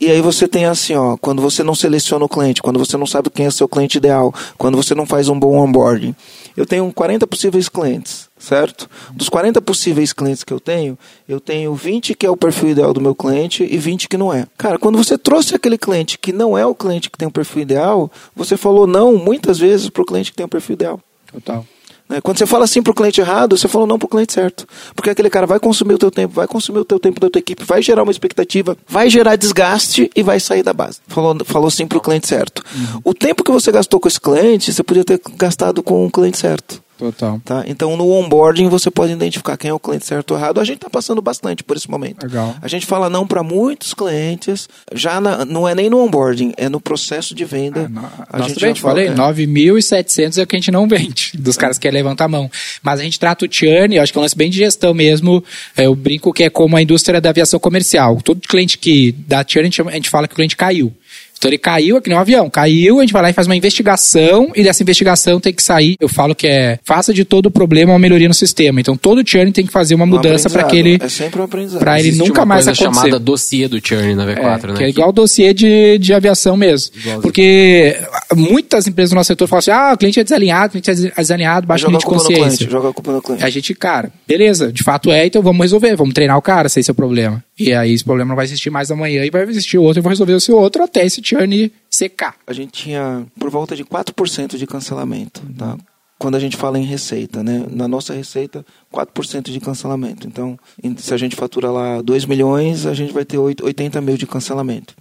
E aí você tem assim, ó, quando você não seleciona o cliente, quando você não sabe quem é seu cliente ideal, quando você não faz um bom onboarding. Eu tenho 40 possíveis clientes, certo? Dos 40 possíveis clientes que eu tenho, eu tenho 20 que é o perfil ideal do meu cliente e 20 que não é. Cara, quando você trouxe aquele cliente que não é o cliente que tem o perfil ideal, você falou não muitas vezes para o cliente que tem o perfil ideal. Total. Né? Quando você fala sim para o cliente errado, você falou não para o cliente certo. Porque aquele cara vai consumir o teu tempo, vai consumir o teu tempo da tua equipe, vai gerar uma expectativa, vai gerar desgaste e vai sair da base. Falou, falou sim para o cliente certo. O tempo que você gastou com esse cliente, você podia ter gastado com o cliente certo. Total. Tá? Então, no onboarding, você pode identificar quem é o cliente certo ou errado. A gente está passando bastante por esse momento. Legal. A gente fala não para muitos clientes, já na- não é nem no onboarding, é no processo de venda. Ah, no- a Nossa, gente bem, te falei, é. 9.700 é o que a gente não vende, [LAUGHS] dos caras que querem levantar a mão. Mas a gente trata o churn, eu acho que é um lance bem de gestão mesmo. É, Eu brinco que é como a indústria da aviação comercial. Todo cliente que dá churn, a gente fala que o cliente caiu. Então ele caiu, é que nem um avião. Caiu, a gente vai lá e faz uma investigação, e dessa investigação tem que sair. Eu falo que é, faça de todo o problema uma melhoria no sistema. Então todo churn tem que fazer uma Um mudança para que ele... É sempre um aprendizado. pra ele Existe nunca uma mais coisa acontecer. chamada dossiê do churn na V4, É, né? Que é igual o dossiê de, de aviação mesmo. Igualzinho. Porque muitas empresas do nosso setor falam assim: ah, o cliente é desalinhado, o cliente é desalinhado, baixa o joga a nível de culpa no consciência. cliente. Joga a culpa no cliente. A gente, cara, beleza, de fato é, então vamos resolver, vamos treinar o cara, se esse é o problema. E aí esse problema não vai existir mais amanhã e vai existir outro, e vou resolver esse outro até esse churn secar. A gente tinha por volta de 4% de cancelamento. Tá? Quando a gente fala em receita, né? Na nossa receita, 4% de cancelamento. Então, se a gente fatura lá 2 milhões, a gente vai ter oito- 80 mil de cancelamento.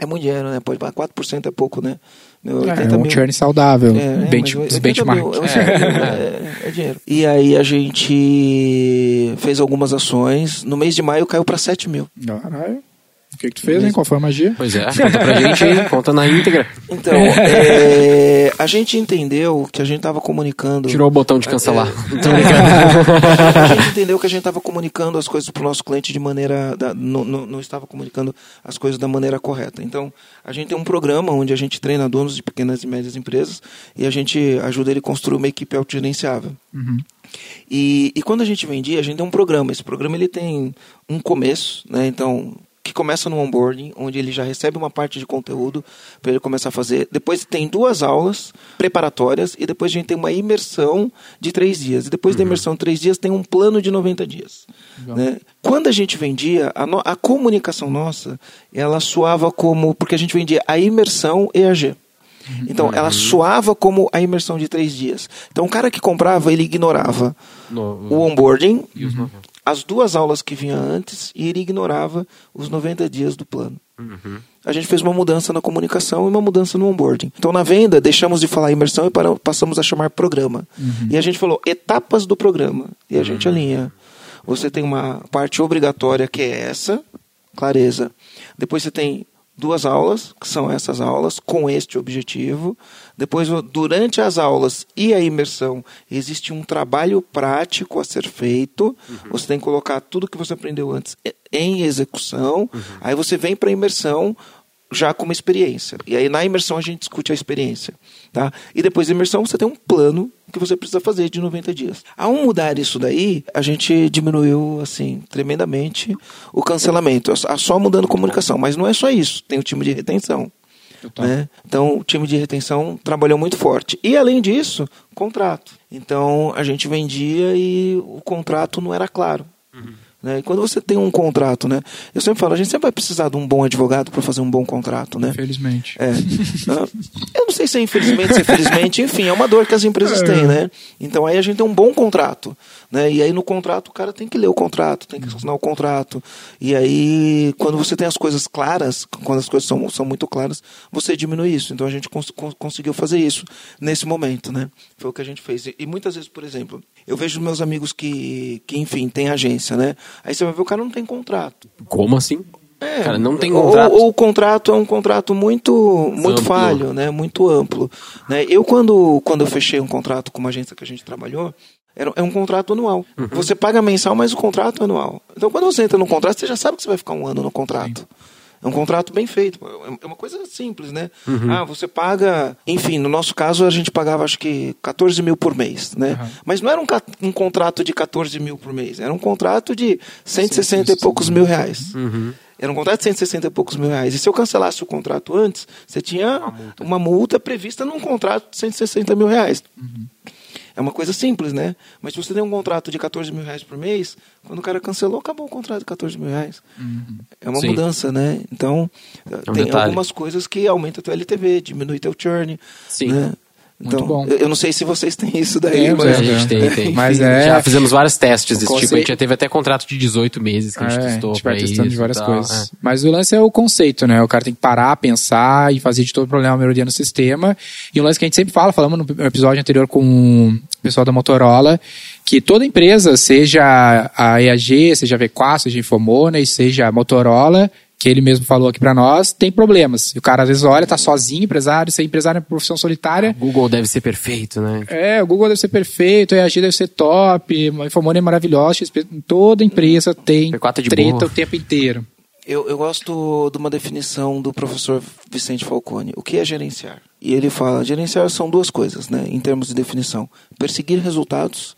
É muito dinheiro, né? Pode 4% é pouco, né? Meu, É, 80 um mil. churn saudável, É, é, bench, 80 benchmark. mil, é, é, é dinheiro. E aí a gente fez algumas ações. No mês de maio caiu para 7 mil. Caralho. O que, que tu fez, hein? Qual foi a magia? Pois é, conta pra gente aí, conta na íntegra. Então, é, a gente entendeu que a gente estava comunicando. Tirou o botão de cancelar. Brincando. [LAUGHS] a gente entendeu que a gente estava comunicando as coisas para o nosso cliente de maneira. Da, não, não, não estava comunicando as coisas da maneira correta. Então, a gente tem um programa onde a gente treina donos de pequenas e médias empresas e a gente ajuda ele a construir uma equipe autogerenciável. E, e quando a gente vendia, a gente tem um programa. Esse programa ele tem um começo, né? Então, que começa no onboarding, onde ele já recebe uma parte de conteúdo para ele começar a fazer. Depois tem duas aulas preparatórias e depois a gente tem uma imersão de três dias. E depois da imersão de três dias tem um plano de 90 dias. Né? Quando a gente vendia, a, no- a comunicação nossa, ela soava como... Porque a gente vendia a imersão EAG. Então, ela soava como a imersão de três dias. Então, o cara que comprava, ele ignorava No- o onboarding, E os 90. As duas aulas que vinha antes e ele ignorava os 90 dias do plano. A gente fez uma mudança na comunicação e uma mudança no onboarding. Então, na venda, deixamos de falar imersão e para, passamos a chamar programa. E a gente falou etapas do programa. E a gente alinha. Você tem uma parte obrigatória que é essa, clareza. Depois você tem duas aulas, que são essas aulas, com este objetivo. Depois, durante as aulas e a imersão, existe um trabalho prático a ser feito. Você tem que colocar tudo que você aprendeu antes em execução. Aí você vem para a imersão já com uma experiência. E aí na imersão a gente discute a experiência. Tá? E depois da imersão você tem um plano que você precisa fazer de 90 dias. Ao mudar isso daí, a gente diminuiu assim tremendamente o cancelamento. Só mudando comunicação. Mas não é só isso. Tem o time de retenção. Né? Então, o time de retenção trabalhou muito forte. E, além disso, contrato. Então, a gente vendia e o contrato não era claro. Uhum. Né? E quando você tem um contrato, né? Eu sempre falo, a gente sempre vai precisar de um bom advogado para fazer um bom contrato, né? Infelizmente. É. eu não sei se é infelizmente, se é infelizmente, enfim, é uma dor que as empresas é. têm, né? Então aí a gente tem um bom contrato, né? E aí no contrato o cara tem que ler o contrato, tem que assinar o contrato. E aí quando você tem as coisas claras, quando as coisas são, são muito claras, você diminui isso. Então a gente cons conseguiu fazer isso nesse momento, né? Foi o que a gente fez. E, e muitas vezes, por exemplo, eu vejo meus amigos que, que enfim, têm agência, né? Aí você vai ver o cara não tem contrato. Como assim? É, cara, não tem contrato. Ou, o contrato é um contrato muito, muito falho, né? Muito amplo. Né? Eu, quando, quando eu fechei um contrato com uma agência que a gente trabalhou, é um contrato anual. Uhum. Você paga mensal, mas o contrato é anual. Então, quando você entra no contrato, você já sabe que você vai ficar um ano no contrato. Sim. É um contrato bem feito. É uma coisa simples, né? Uhum. Ah, você paga. Enfim, no nosso caso, a gente pagava acho que 14 mil por mês, né? Uhum. Mas não era um, um, contrato de 14 mil por mês. Era um contrato de 160 sim, e poucos mil reais. Uhum. Era um contrato de 160 e poucos mil reais. E se eu cancelasse o contrato antes, você tinha uma multa, uma multa prevista num contrato de 160 mil reais. Uhum. É uma coisa simples, né? Mas se você tem um contrato de 14 mil reais por mês, quando o cara cancelou, acabou o contrato de 14 mil reais. Uhum. É uma Sim. mudança, né? Então, é um tem detalhe. algumas coisas que aumentam teu LTV, diminui teu churn. Sim. Né? Então, Muito bom. Eu não sei se vocês têm isso daí. É, mas... A gente tem, tem. Mas é... Já fizemos vários testes desse tipo. A gente já teve até contrato de 18 meses que a gente é, testou. A gente vai testando de várias coisas. É. Mas o lance é o conceito, né? O cara tem que parar, pensar e fazer de todo o problema a melhoria no sistema. E um lance que a gente sempre fala, falamos no episódio anterior com o pessoal da Motorola, que toda empresa, seja a EAG, seja a V4, seja a Infomona e seja a Motorola, que ele mesmo falou aqui para nós, tem problemas. E o cara às vezes olha, tá sozinho, empresário, ser empresário é profissão solitária. O Google deve ser perfeito, né? É, o Google deve ser perfeito, a EAG deve ser top, a Infomone é maravilhosa, toda empresa tem treta boa. o tempo inteiro. Eu, eu gosto de uma definição do professor Vicente Falcone. O que é gerenciar? E ele fala, gerenciar são duas coisas, né, em termos de definição. Perseguir resultados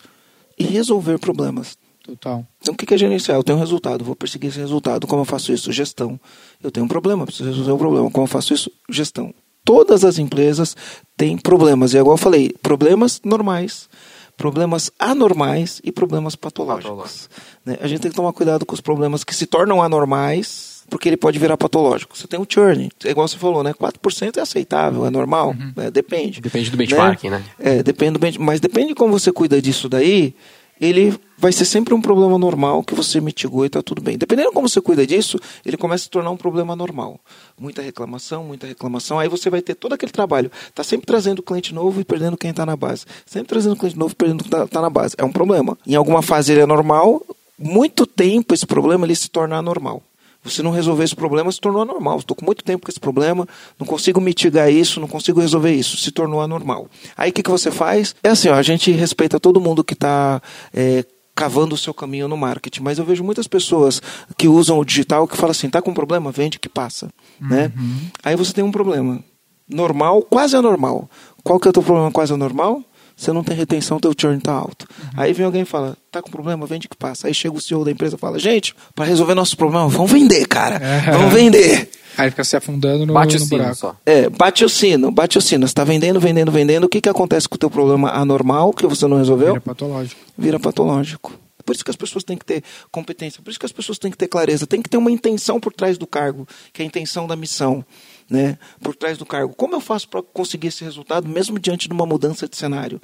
e resolver problemas. Total. Então, o que é gerenciar? Eu tenho um resultado, vou perseguir esse resultado. Como eu faço isso? Gestão. Eu tenho um problema, preciso resolver o um problema. Como eu faço isso? Gestão. Todas as empresas têm problemas. E é igual eu falei, problemas normais, problemas anormais e problemas patológicos. Né? A gente tem que tomar cuidado com os problemas que se tornam anormais, porque ele pode virar patológico. Você tem um churn, é igual você falou, né? 4% é aceitável, é normal, uhum. é, depende. Depende do benchmarking, né? né? É, depende do benchmarking, mas depende de como você cuida disso daí, ele vai ser sempre um problema normal que você mitigou e está tudo bem. Dependendo de como você cuida disso, ele começa a se tornar um problema normal. Muita reclamação, muita reclamação. Aí você vai ter todo aquele trabalho. Está sempre trazendo cliente novo e perdendo quem está na base. Sempre trazendo cliente novo e perdendo quem está na base. É um problema. Em alguma fase ele é normal, muito tempo esse problema ele se torna anormal. Você não resolver esse problema se tornou anormal. Estou com muito tempo com esse problema, não consigo mitigar isso, não consigo resolver isso. Se tornou anormal. Aí o que, que você faz? É assim, ó, a gente respeita todo mundo que está é, cavando o seu caminho no marketing, mas eu vejo muitas pessoas que usam o digital que falam assim, tá com problema, vende que passa, né? uhum. né? Aí você tem um problema normal, quase anormal. Qual que é o teu problema quase anormal? Você não tem retenção, teu churn está alto. Uhum. Aí vem alguém e fala, tá com problema, vende que passa. Aí chega o CEO da empresa e fala, gente, para resolver nosso problema, vamos vender, cara. Uhum. Vamos vender. Aí fica se afundando no, bate no o sino buraco. Só. É, bate o sino, bate o sino. Você está vendendo, vendendo, vendendo. O que, que acontece com o teu problema anormal que você não resolveu? Vira patológico. Vira patológico. Por isso que as pessoas têm que ter competência, por isso que as pessoas têm que ter clareza, tem que ter uma intenção por trás do cargo, que é a intenção da missão. Né, por trás do cargo. Como eu faço para conseguir esse resultado, mesmo diante de uma mudança de cenário?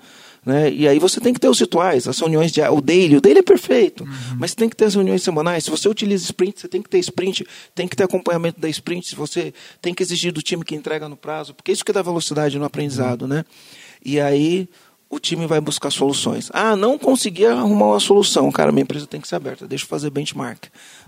Né? E aí você tem que ter os rituais, as reuniões de o daily, o daily é perfeito, uhum. mas tem que ter as reuniões semanais. Se você utiliza sprint, você tem que ter sprint, tem que ter acompanhamento da sprint, se você tem que exigir do time que entrega no prazo, porque isso que dá velocidade no aprendizado, uhum. né? E aí o time vai buscar soluções. Ah, não consegui arrumar uma solução, cara, minha empresa tem que ser aberta, deixa eu fazer benchmark.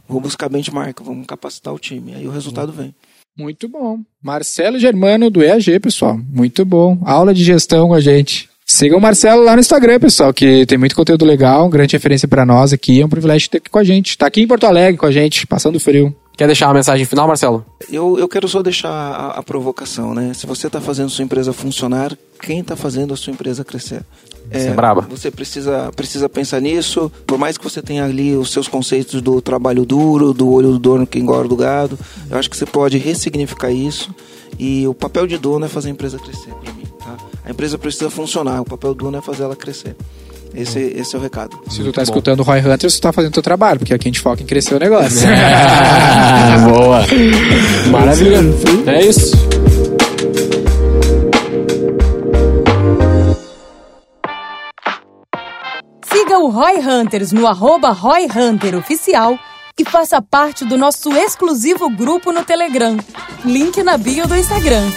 Vou buscar benchmark, vamos capacitar o time, aí o resultado vem. Muito bom. Marcelo Germano do EAG, pessoal. Muito bom. Aula de gestão com a gente. Sigam o Marcelo lá no Instagram, pessoal, que tem muito conteúdo legal, grande referência para nós aqui. É um privilégio ter aqui com a gente. Tá aqui em Porto Alegre com a gente, passando frio. Quer deixar uma mensagem final, Marcelo? Eu, eu quero só deixar a, a provocação, né? Se você está fazendo sua empresa funcionar, quem está fazendo a sua empresa crescer? É, é braba. Você precisa, precisa pensar nisso. Por mais que você tenha ali os seus conceitos do trabalho duro, do olho do dono que engorda o gado, eu acho que você pode ressignificar isso. E o papel de dono é fazer a empresa crescer para mim. Tá? A empresa precisa funcionar, o papel do dono é fazer ela crescer. Esse, esse é o recado. Se tu tá escutando o Roy Hunter, você tá fazendo o teu trabalho, porque aqui a gente foca em crescer o negócio. [LAUGHS] [LAUGHS] boa. Maravilha. É isso. Siga o Roy Hunters no arroba Roy Hunter Oficial e faça parte do nosso exclusivo grupo no Telegram. Link na bio do Instagram.